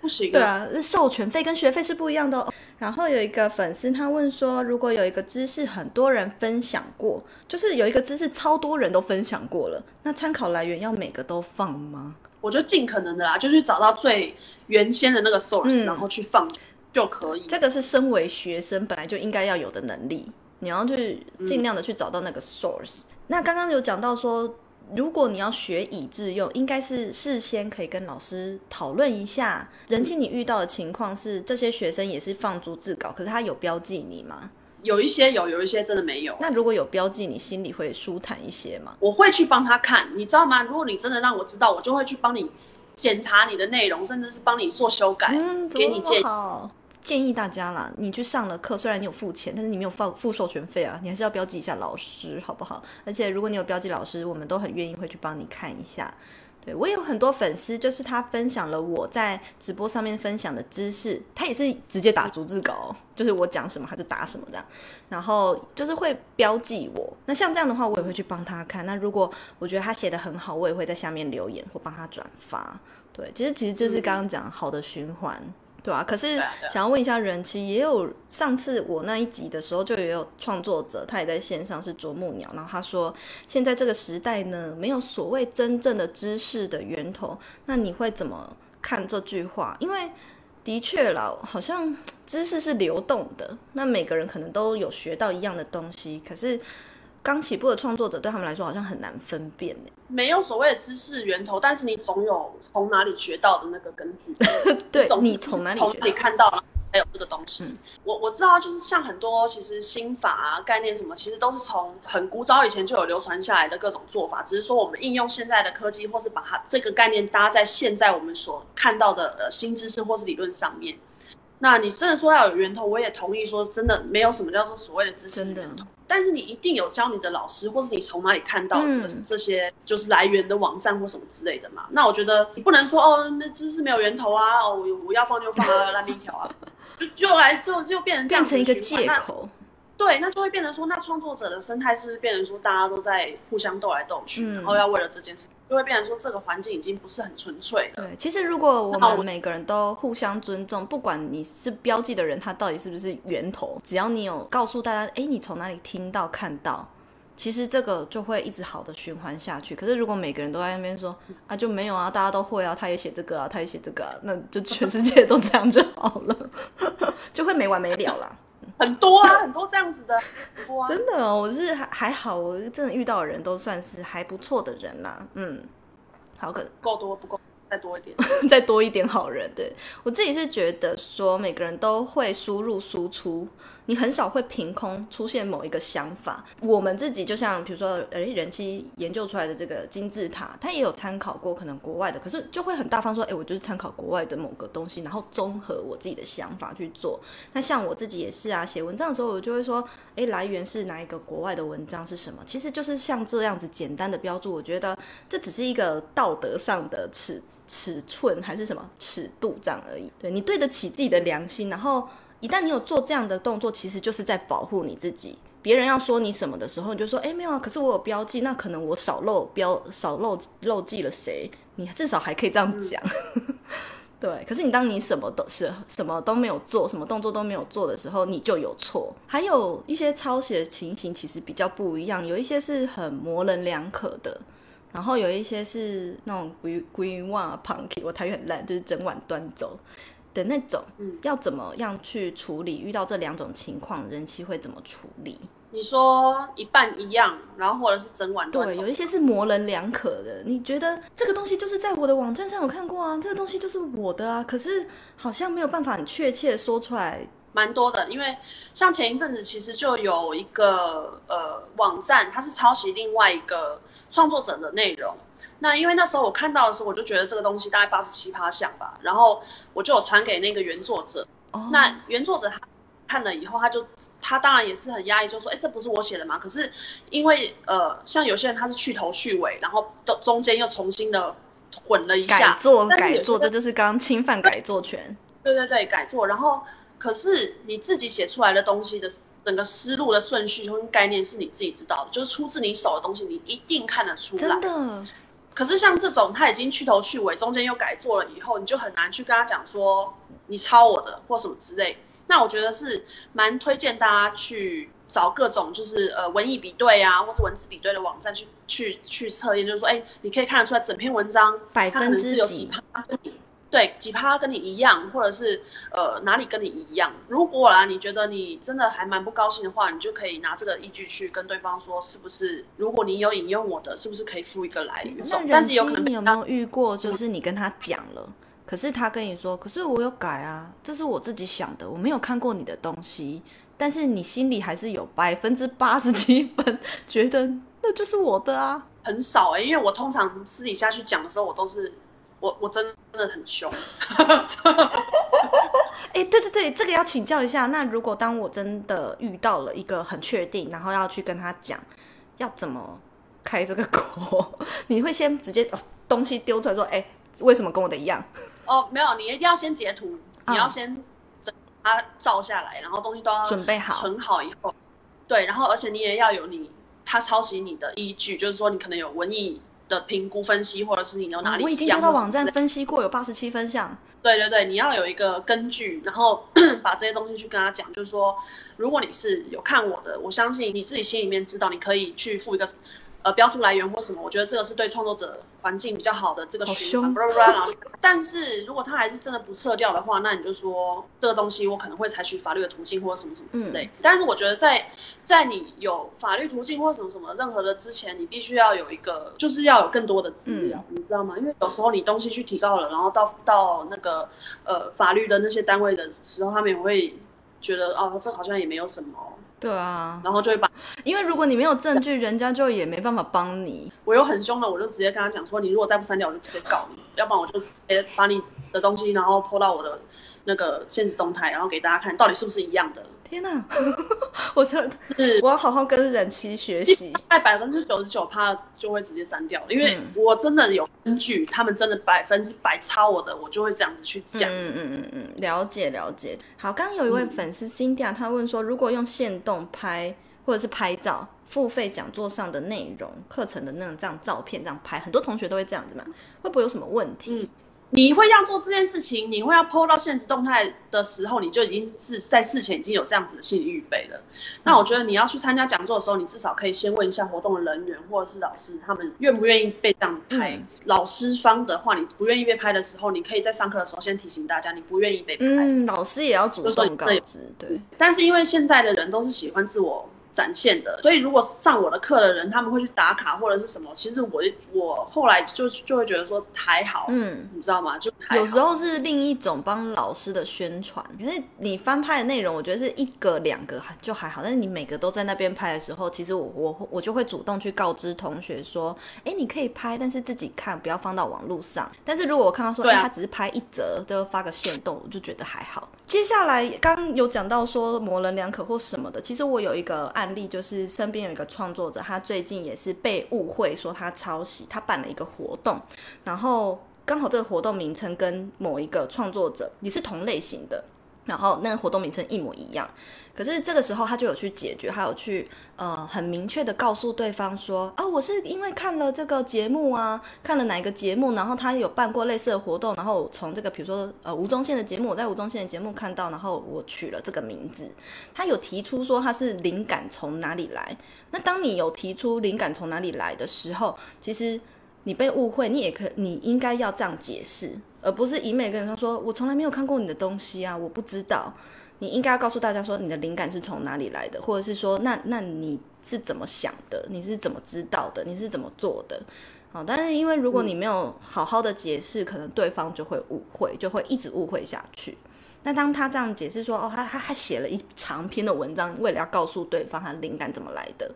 不行，对啊，授权费跟学费是不一样的哦。然后有一个粉丝他问说，如果有一个知识很多人分享过，就是有一个知识超多人都分享过了，那参考来源要每个都放吗？我觉得尽可能的啦，就去找到最原先的那个 source，嗯，然后去放就可以。这个是身为学生本来就应该要有的能力，你要去尽量的去找到那个 source。嗯，那刚刚有讲到说。如果你要学以致用，应该是事先可以跟老师讨论一下。人气你遇到的情况是，这些学生也是放逐自稿，可是他有标记你吗？有一些有，有一些真的没有。那如果有标记，你心里会舒坦一些吗？我会去帮他看，你知道吗？如果你真的让我知道，我就会去帮你检查你的内容，甚至是帮你做修改，嗯，给你建议。建议大家啦，你去上了课，虽然你有付钱，但是你没有付付授权费啊，你还是要标记一下老师，好不好？而且如果你有标记老师，我们都很愿意会去帮你看一下。对，我有很多粉丝，就是他分享了我在直播上面分享的知识，他也是直接打逐字稿，就是我讲什么他就打什么这样，然后就是会标记我。那像这样的话，我也会去帮他看。那如果我觉得他写得很好，我也会在下面留言或帮他转发。对，其实其实就是刚刚讲好的循环。对啊，可是想要问一下人其实，也有上次我那一集的时候，就也有创作者，他也在线上是啄木鸟，然后他说，现在这个时代呢，没有所谓真正的知识的源头，那你会怎么看这句话？因为的确啦，好像知识是流动的，那每个人可能都有学到一样的东西，可是。刚起步的创作者对他们来说好像很难分辨呢。没有所谓的知识源头，但是你总有从哪里学到的那个根据。对，你从哪里从哪里看到了还有这个东西？嗯、我我知道，就是像很多其实心法啊、概念什么，其实都是从很古早以前就有流传下来的各种做法，只是说我们应用现在的科技，或是把它这个概念搭在现在我们所看到的呃新知识或是理论上面。那你真的说要有源头，我也同意说，真的没有什么叫做所谓的知识源头。但是你一定有教你的老师，或是你从哪里看到这个、嗯、这些就是来源的网站或什么之类的嘛？那我觉得你不能说哦，那知识没有源头啊，哦，我要放就放啊，烂命一条啊，就就来就就变成这样变成一个借口。对，那就会变成说，那创作者的生态是不是变成说，大家都在互相斗来斗去，嗯、然后要为了这件事，就会变成说，这个环境已经不是很纯粹了。对，其实如果我们每个人都互相尊重，不管你是标记的人，他到底是不是源头，只要你有告诉大家，哎，你从哪里听到看到，其实这个就会一直好的循环下去。可是如果每个人都在那边说啊，就没有啊，大家都会啊，他也写这个啊，他也写这个啊，那就全世界都这样就好了，就会没完没了啦。很多啊，很多这样子的，啊、真的哦，我是还还好，我真的遇到的人都算是还不错的人啦，嗯，好可够多不够。再多一点，再多一点好人。对，我自己是觉得说，每个人都会输入输出，你很少会凭空出现某一个想法。我们自己就像比如说，呃，人机研究出来的这个金字塔，它也有参考过可能国外的，可是就会很大方说，哎，我就是参考国外的某个东西，然后综合我自己的想法去做。那像我自己也是啊，写文章的时候，我就会说，哎，来源是哪一个国外的文章是什么？其实就是像这样子简单的标注，我觉得这只是一个道德上的尺。尺寸还是什么尺度这样而已，对，你对得起自己的良心，然后一旦你有做这样的动作，其实就是在保护你自己。别人要说你什么的时候，你就说，哎，没有啊，可是我有标记，那可能我少漏标少漏漏记了谁，你至少还可以这样讲。嗯、对，可是你当你什么都是什么都没有做，什么动作都没有做的时候，你就有错。还有一些抄写的情形其实比较不一样，有一些是很模棱两可的。然后有一些是那种规规划 punky，我台语很烂，就是整碗端走的那种。嗯，要怎么样去处理？遇到这两种情况，人妻会怎么处理？你说一半一样，然后或者是整晚。对，有一些是模棱两可的。你觉得这个东西就是在我的网站上有看过啊，这个东西就是我的啊，可是好像没有办法很确切说出来。蛮多的，因为像前一阵子其实就有一个呃网站，它是抄袭另外一个创作者的内容。那因为那时候我看到的时候，我就觉得这个东西大概八十七趴像吧，然后我就有传给那个原作者。Oh. 那原作者他看了以后，他就他当然也是很压抑，就说：“哎，这不是我写的吗？”可是因为呃，像有些人他是去头去尾，然后都中间又重新的混了一下，改作改作，这就是刚刚侵犯改作权。对对对，改作，然后。可是你自己写出来的东西的整个思路的顺序跟概念是你自己知道的，就是出自你手的东西，你一定看得出来。真的。可是像这种他已经去头去尾，中间又改做了以后，你就很难去跟他讲说你抄我的或什么之类。那我觉得是蛮推荐大家去找各种就是呃文艺比对啊，或是文字比对的网站去去去测验，就是说，哎，你可以看得出来整篇文章百分之几。对，几趴跟你一样，或者是呃哪里跟你一样？如果啦，你觉得你真的还蛮不高兴的话，你就可以拿这个依据去跟对方说，是不是？如果你有引用我的，是不是可以付一个来源？但是有可能你有没有遇过，就是你跟他讲了，可是他跟你说，可是我有改啊，这是我自己想的，我没有看过你的东西，但是你心里还是有百分之八十七分觉得那就是我的啊，很少哎、欸，因为我通常私底下去讲的时候，我都是。我我真的很凶，哎，对对对，这个要请教一下。那如果当我真的遇到了一个很确定，然后要去跟他讲，要怎么开这个口？你会先直接哦东西丢出来说，哎，为什么跟我的一样？哦，没有，你一定要先截图，你要先整它照下来，然后东西都要准备好，存好以后，对，然后而且你也要有你他抄袭你的依据，就是说你可能有文艺。的评估分析，或者是你有哪里、啊？我已经看到网站分析过，有八十七分项。对对对，你要有一个根据，然后 把这些东西去跟他讲，就是说，如果你是有看我的，我相信你自己心里面知道，你可以去付一个。呃，标注来源或什么，我觉得这个是对创作者环境比较好的这个循环。但是如果他还是真的不撤掉的话，那你就说这个东西我可能会采取法律的途径或者什么什么之类。嗯、但是我觉得在在你有法律途径或什么什么任何的之前，你必须要有一个，就是要有更多的资料，嗯、你知道吗？因为有时候你东西去提高了，然后到到那个呃法律的那些单位的时候，他们也会觉得哦，这好像也没有什么。对啊，然后就会把，因为如果你没有证据，人家就也没办法帮你。我又很凶的，我就直接跟他讲说，你如果再不删掉，我就直接告你。要不然我就直接把你的东西然后 po 到我的那个现实动态，然后给大家看到底是不是一样的。天哪！我真的是我要好好跟人妻学习。大概百分之九十九趴就会直接删掉，因为我真的有根据，他们真的百分之百抄我的，我就会这样子去讲。嗯嗯嗯嗯，了解了解。好，刚刚有一位粉丝辛迪亚，他问说，如果用线动拍或者是拍照，付费讲座上的内容课程的那种这样照片这样拍，很多同学都会这样子嘛，会不会有什么问题？嗯你会要做这件事情，你会要 PO 到现实动态的时候，你就已经是在事前已经有这样子的心理预备了。那我觉得你要去参加讲座的时候，你至少可以先问一下活动的人员或者是老师，他们愿不愿意被这样子拍。嗯、老师方的话，你不愿意被拍的时候，你可以在上课的时候先提醒大家，你不愿意被拍。嗯，老师也要主动告知，对。但是因为现在的人都是喜欢自我展现的，所以如果上我的课的人，他们会去打卡或者是什么，其实我我后来就就会觉得说还好，嗯，你知道吗？就有时候是另一种帮老师的宣传，可是你翻拍的内容，我觉得是一个两个就还好，但是你每个都在那边拍的时候，其实我我我就会主动去告知同学说，哎，你可以拍，但是自己看，不要放到网络上。但是如果我看到说，他只是拍一则，就发个线动，我就觉得还好。接下来刚有讲到说模棱两可或什么的，其实我有一个案例，就是身边有一个创作者，他最近也是被误会说他抄袭，他办了一个活动，然后刚好这个活动名称跟某一个创作者也是同类型的。然后那个活动名称一模一样，可是这个时候他就有去解决，他有去呃很明确的告诉对方说啊，我是因为看了这个节目啊，看了哪一个节目，然后他有办过类似的活动，然后从这个比如说呃吴宗宪的节目，我在吴宗宪的节目看到，然后我取了这个名字。他有提出说他是灵感从哪里来。那当你有提出灵感从哪里来的时候，其实你被误会，你也可你应该要这样解释。而不是以每个人说，我从来没有看过你的东西啊，我不知道。你应该要告诉大家说，你的灵感是从哪里来的，或者是说，那那你是怎么想的？你是怎么知道的？你是怎么做的？好，但是因为如果你没有好好的解释，可能对方就会误会，就会一直误会下去。那当他这样解释说，哦，他他他写了一长篇的文章，为了要告诉对方他灵感怎么来的，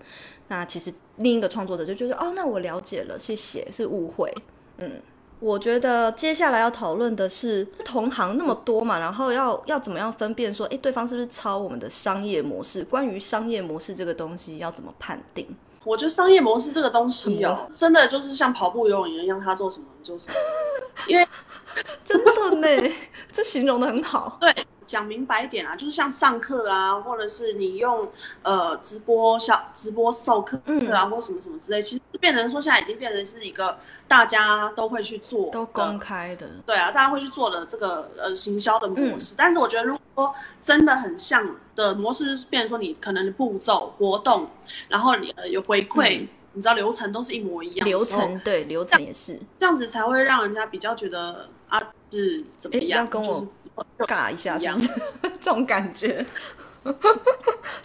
那其实另一个创作者就觉得，哦，那我了解了，谢谢，是误会，嗯。我觉得接下来要讨论的是同行那么多嘛，然后要要怎么样分辨说，诶，对方是不是抄我们的商业模式？关于商业模式这个东西要怎么判定？我觉得商业模式这个东西哦，真的就是像跑步、游泳一样，他做什么你做什么，因为 真的呢，这形容的很好。对。讲明白一点啊，就是像上课啊，或者是你用呃直播小直播授课啊，嗯、或什么什么之类，其实变成说现在已经变成是一个大家都会去做，都公开的，对啊，大家会去做的这个呃行销的模式。嗯、但是我觉得，如果说真的很像的模式，是变成说你可能步骤活动，然后你呃有回馈，嗯、你知道流程都是一模一样，流程对流程也是这样子才会让人家比较觉得啊是怎么样，要跟我。就是尬一下，是不是 这种感觉？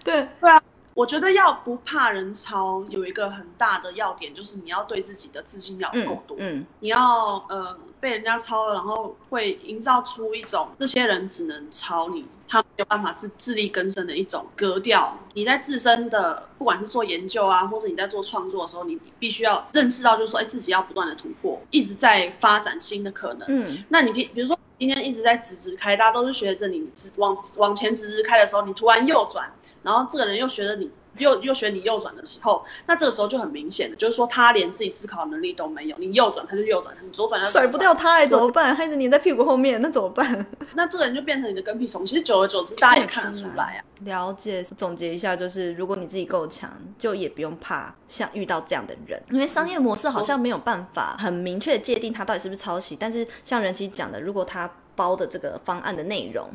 对对啊，我觉得要不怕人潮，有一个很大的要点，就是你要对自己的自信要够多。嗯，嗯你要呃被人家抄了，然后会营造出一种这些人只能抄你，他没有办法自自力更生的一种格调。你在自身的不管是做研究啊，或是你在做创作的时候，你必须要认识到，就是说，哎，自己要不断的突破，一直在发展新的可能。嗯，那你比比如说。今天一直在直直开，大家都是学着你直往往前直直开的时候，你突然右转，然后这个人又学着你。又又学你右转的时候，那这个时候就很明显的，就是说他连自己思考能力都没有。你右转他就右转，你左转他甩不掉他哎，怎么办？还是黏在屁股后面，那怎么办？那这个人就变成你的跟屁虫。其实久而久之，大家也看得出来啊。了解，总结一下就是，如果你自己够强，就也不用怕像遇到这样的人，因为商业模式好像没有办法很明确界定他到底是不是抄袭。但是像人妻讲的，如果他包的这个方案的内容，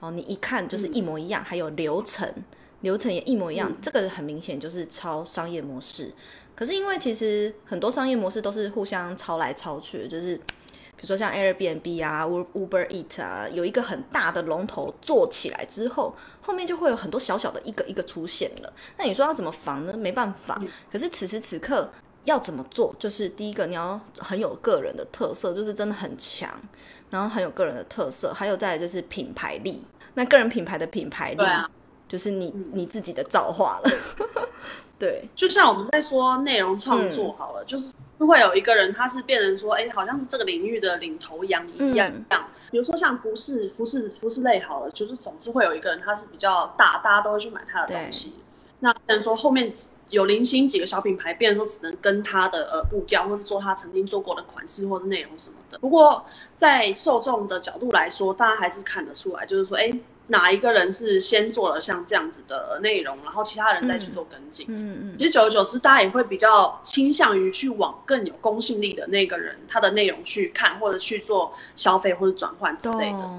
哦，你一看就是一模一样，嗯、还有流程。流程也一模一样，嗯、这个很明显就是抄商业模式。可是因为其实很多商业模式都是互相抄来抄去的，就是比如说像 Airbnb 啊、Uber Eat 啊，有一个很大的龙头做起来之后，后面就会有很多小小的一个一个出现了。那你说要怎么防呢？没办法。可是此时此刻要怎么做？就是第一个你要很有个人的特色，就是真的很强，然后很有个人的特色，还有再来就是品牌力。那个人品牌的品牌力。就是你你自己的造化了，对，就像我们在说内容创作好了，嗯、就是会有一个人，他是变成说，哎，好像是这个领域的领头羊一样。嗯、比如说像服饰、服饰、服饰类好了，就是总是会有一个人，他是比较大，大家都会去买他的东西。那变成说后面有零星几个小品牌，变成说只能跟他的呃步调，或者做他曾经做过的款式或者内容什么的。不过在受众的角度来说，大家还是看得出来，就是说，哎。哪一个人是先做了像这样子的内容，然后其他人再去做跟进？嗯嗯。其实久而久之，大家也会比较倾向于去往更有公信力的那个人他的内容去看，或者去做消费或者转换之类的。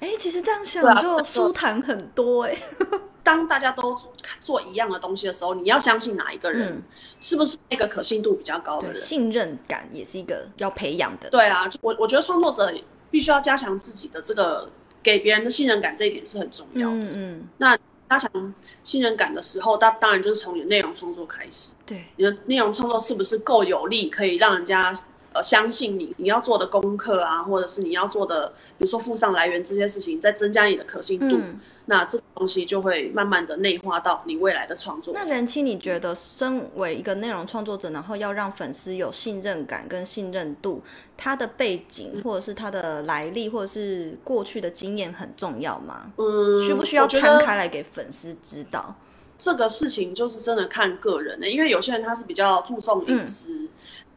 哎、欸，其实这样想就舒坦很多哎、欸。当大家都做一样的东西的时候，你要相信哪一个人，是不是那个可信度比较高的人？信任感也是一个要培养的。对啊，我我觉得创作者必须要加强自己的这个。给别人的信任感这一点是很重要的。嗯嗯，那加强信任感的时候，那当然就是从你的内容创作开始。对，你的内容创作是不是够有力，可以让人家呃相信你？你要做的功课啊，或者是你要做的，比如说附上来源这些事情，再增加你的可信度。嗯那这个东西就会慢慢的内化到你未来的创作。那人妻，你觉得身为一个内容创作者，然后要让粉丝有信任感跟信任度，他的背景或者是他的来历，或者是过去的经验很重要吗？嗯，需不需要摊开来给粉丝知道？这个事情就是真的看个人的，因为有些人他是比较注重隐私。嗯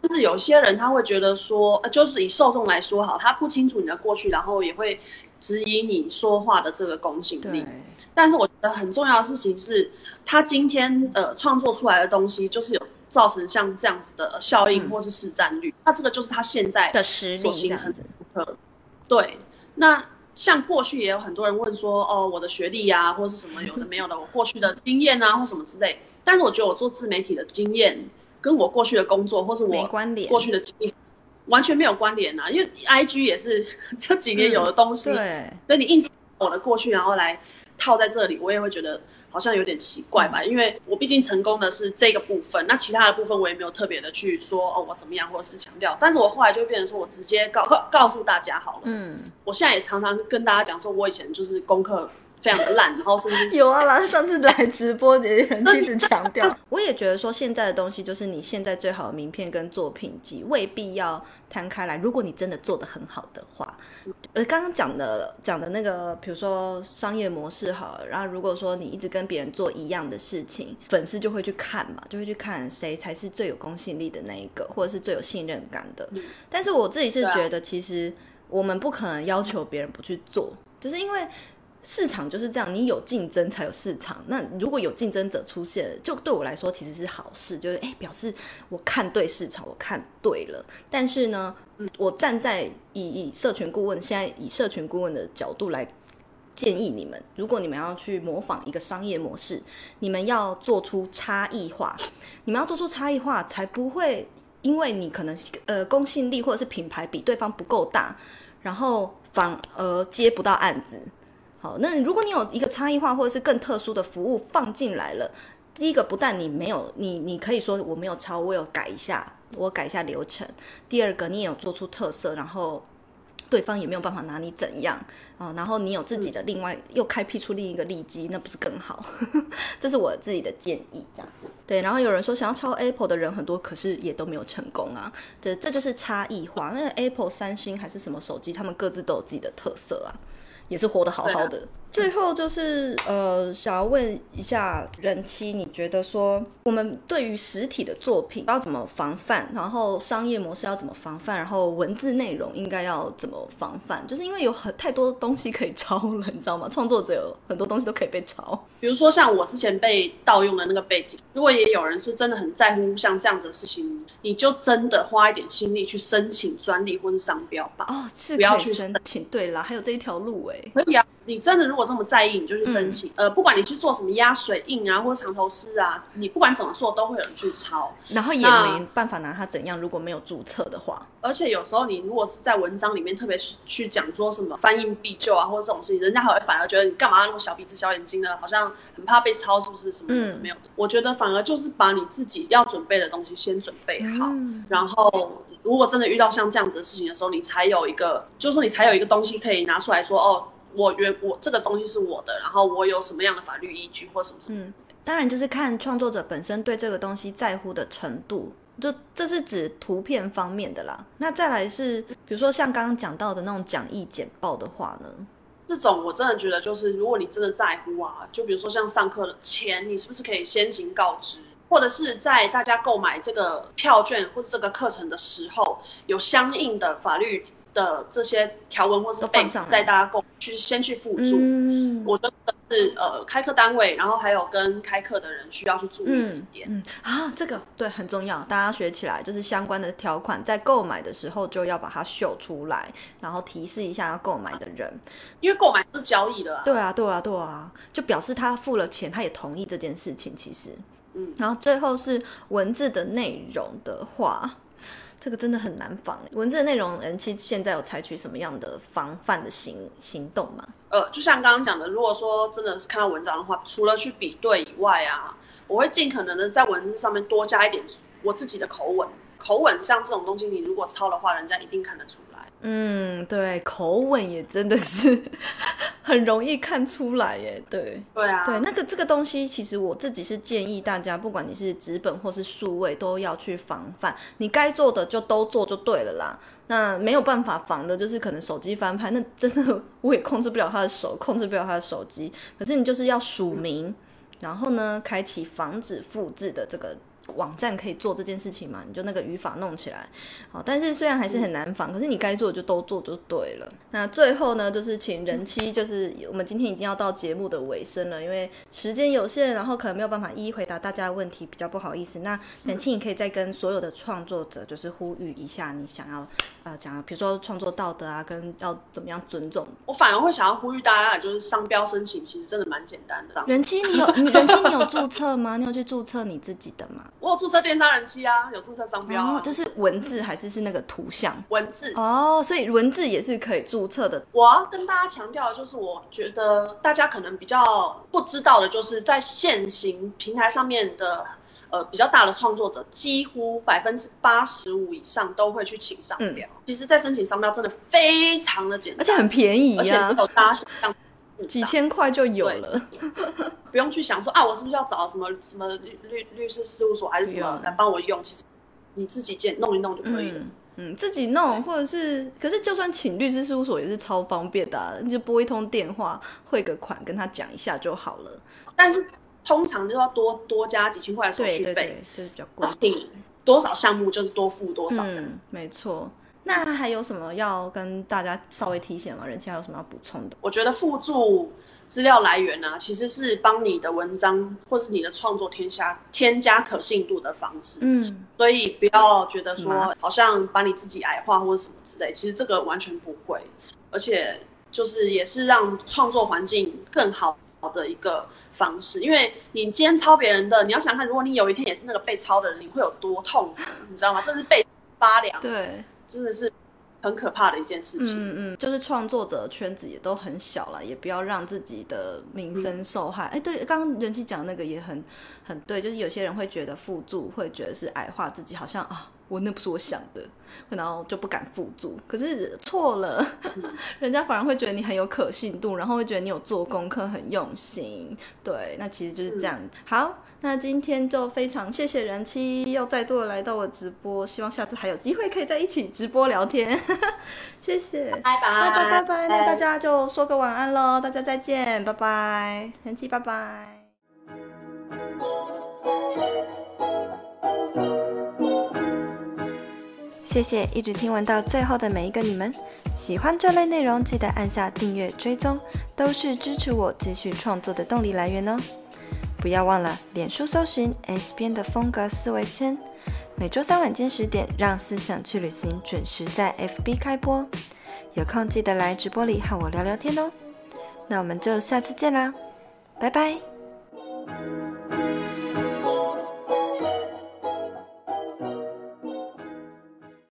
但是有些人他会觉得说，呃，就是以受众来说好，他不清楚你的过去，然后也会质疑你说话的这个公信力。但是我觉得很重要的事情是，他今天呃创作出来的东西，就是有造成像这样子的效应或是市占率，嗯，那这个就是他现在的实力所形成的。对，那像过去也有很多人问说，哦，我的学历呀，或是什么有的没有的，我过去的经验啊，或什么之类。但是我觉得我做自媒体的经验。跟我过去的工作，或是我过去的经历，完全没有关联啊！因为 I G 也是 这几年有的东西，嗯、对，所以你硬是我的过去，然后来套在这里，我也会觉得好像有点奇怪吧？嗯、因为我毕竟成功的是这个部分，那其他的部分我也没有特别的去说哦，我怎么样，或者是强调。但是我后来就变成说我直接告告告诉大家好了。嗯，我现在也常常跟大家讲说，我以前就是功课。非常的烂，然后甚至有啊，然后上次来直播的人一直强调，我也觉得说现在的东西就是你现在最好的名片跟作品集，未必要摊开来。如果你真的做的很好的话，呃，刚刚讲的讲的那个，比如说商业模式好了，然后如果说你一直跟别人做一样的事情，粉丝就会去看嘛，就会去看谁才是最有公信力的那一个，或者是最有信任感的。但是我自己是觉得，其实我们不可能要求别人不去做，就是因为。市场就是这样，你有竞争才有市场。那如果有竞争者出现，就对我来说其实是好事，就是诶、欸，表示我看对市场，我看对了。但是呢，我站在以以社群顾问，现在以社群顾问的角度来建议你们，如果你们要去模仿一个商业模式，你们要做出差异化，你们要做出差异化，才不会因为你可能呃公信力或者是品牌比对方不够大，然后反而接不到案子。好，那如果你有一个差异化或者是更特殊的服务放进来了，第一个不但你没有你，你可以说我没有抄，我有改一下，我改一下流程。第二个，你也有做出特色，然后对方也没有办法拿你怎样啊。然后你有自己的另外又开辟出另一个利基，那不是更好？这是我自己的建议，这样对。然后有人说想要抄 Apple 的人很多，可是也都没有成功啊。这这就是差异化。那 Apple、三星还是什么手机，他们各自都有自己的特色啊。也是活得好好的。最后就是呃，想要问一下人妻，你觉得说我们对于实体的作品要怎么防范？然后商业模式要怎么防范？然后文字内容应该要怎么防范？就是因为有很太多东西可以抄了，你知道吗？创作者有很多东西都可以被抄。比如说像我之前被盗用的那个背景，如果也有人是真的很在乎像这样子的事情，你就真的花一点心力去申请专利或者商标吧。哦，是不要去申请。对啦，还有这一条路哎、欸。可以啊。你真的如果这么在意，你就去申请。嗯、呃，不管你去做什么压水印啊，或者藏头诗啊，你不管怎么做，都会有人去抄。然后也没办法拿它怎样，如果没有注册的话。而且有时候你如果是在文章里面特别去讲说什么翻印必究啊，或者这种事情，人家还会反而觉得你干嘛那么小鼻子小眼睛的，好像很怕被抄，是不是？什么都没有的。嗯、我觉得反而就是把你自己要准备的东西先准备好，嗯、然后如果真的遇到像这样子的事情的时候，你才有一个，就是说你才有一个东西可以拿出来说哦。我原我这个东西是我的，然后我有什么样的法律依据或什么什么？嗯，当然就是看创作者本身对这个东西在乎的程度就这是指图片方面的啦。那再来是，比如说像刚刚讲到的那种讲义简报的话呢？这种我真的觉得就是，如果你真的在乎啊，就比如说像上课的前，你是不是可以先行告知，或者是在大家购买这个票券或者这个课程的时候，有相应的法律的这些条文或是背景，在大家购去先去付诸。嗯，我觉得是呃，开课单位，然后还有跟开课的人需要去注意一点。嗯，嗯啊，这个对很重要，大家学起来就是相关的条款，在购买的时候就要把它秀出来，然后提示一下要购买的人，因为购买是交易的啊。对啊，对啊，对啊，就表示他付了钱，他也同意这件事情。其实，嗯，然后最后是文字的内容的话。这个真的很难防。文字的内容，人妻现在有采取什么样的防范的行行动吗？呃，就像刚刚讲的，如果说真的是看到文章的话，除了去比对以外啊，我会尽可能的在文字上面多加一点我自己的口吻。口吻像这种东西，你如果抄的话，人家一定看得出来。嗯，对，口吻也真的是很容易看出来耶。对，对啊，对，那个这个东西，其实我自己是建议大家，不管你是纸本或是数位，都要去防范。你该做的就都做就对了啦。那没有办法防的，就是可能手机翻拍，那真的我也控制不了他的手，控制不了他的手机。可是你就是要署名，嗯、然后呢，开启防止复制的这个。网站可以做这件事情嘛？你就那个语法弄起来，好，但是虽然还是很难防，可是你该做的就都做就对了。那最后呢，就是请人妻，就是我们今天已经要到节目的尾声了，因为时间有限，然后可能没有办法一一回答大家的问题，比较不好意思。那人妻，你可以再跟所有的创作者，就是呼吁一下，你想要呃讲，比如说创作道德啊，跟要怎么样尊重。我反而会想要呼吁大家，就是商标申请其实真的蛮简单的。人妻，你有你人妻你有注册吗？你有去注册你自己的吗？我有注册电商人妻啊，有注册商标啊。哦，就是文字还是是那个图像？文字哦，所以文字也是可以注册的。我要跟大家强调的就是，我觉得大家可能比较不知道的，就是在现行平台上面的呃比较大的创作者，几乎百分之八十五以上都会去请商标。嗯、其实，在申请商标真的非常的简单，而且很便宜，啊，而且没有大家想象。几千块就有了，不用去想说啊，我是不是要找什么什么律律律师事务所还是什么来帮我用？其实你自己建弄一弄就可以了。嗯，嗯，自己弄或者是，可是就算请律师事务所也是超方便的啊，你就拨一通电话汇个款跟他讲一下就好了。但是通常就要多多加几千块的手续费，就是比较贵。请多少项目就是多付多少。嗯，没错。那还有什么要跟大家稍微提醒吗？人妻还有什么要补充的？我觉得附注资料来源呢、啊，其实是帮你的文章或是你的创作添加添加可信度的方式。嗯，所以不要觉得说好像把你自己矮化或者什么之类，其实这个完全不会，而且就是也是让创作环境更好的一个方式。因为你今天抄别人的，你要想看，如果你有一天也是那个被抄的人，你会有多痛苦，你知道吗？甚至被发凉。对。真的是很可怕的一件事情。嗯嗯，就是创作者圈子也都很小了，也不要让自己的名声受害。哎、对，刚刚人气讲那个也很很对，就是有些人会觉得附注会觉得是矮化自己，好像啊。我那不是我想的，然后就不敢付诸。可是错了，人家反而会觉得你很有可信度，然后会觉得你有做功课，很用心。对，那其实就是这样。好，那今天就非常谢谢人妻又再度的来到我直播，希望下次还有机会可以在一起直播聊天。谢谢，拜拜拜拜拜拜。那大家就说个晚安喽，大家再见，拜拜，人妻拜拜。谢谢一直听完到最后的每一个你们，喜欢这类内容记得按下订阅追踪，都是支持我继续创作的动力来源哦。不要忘了脸书搜寻 S 边的风格思维圈，每周三晚间十点让思想去旅行准时在 FB 开播，有空记得来直播里和我聊聊天哦。那我们就下次见啦，拜拜。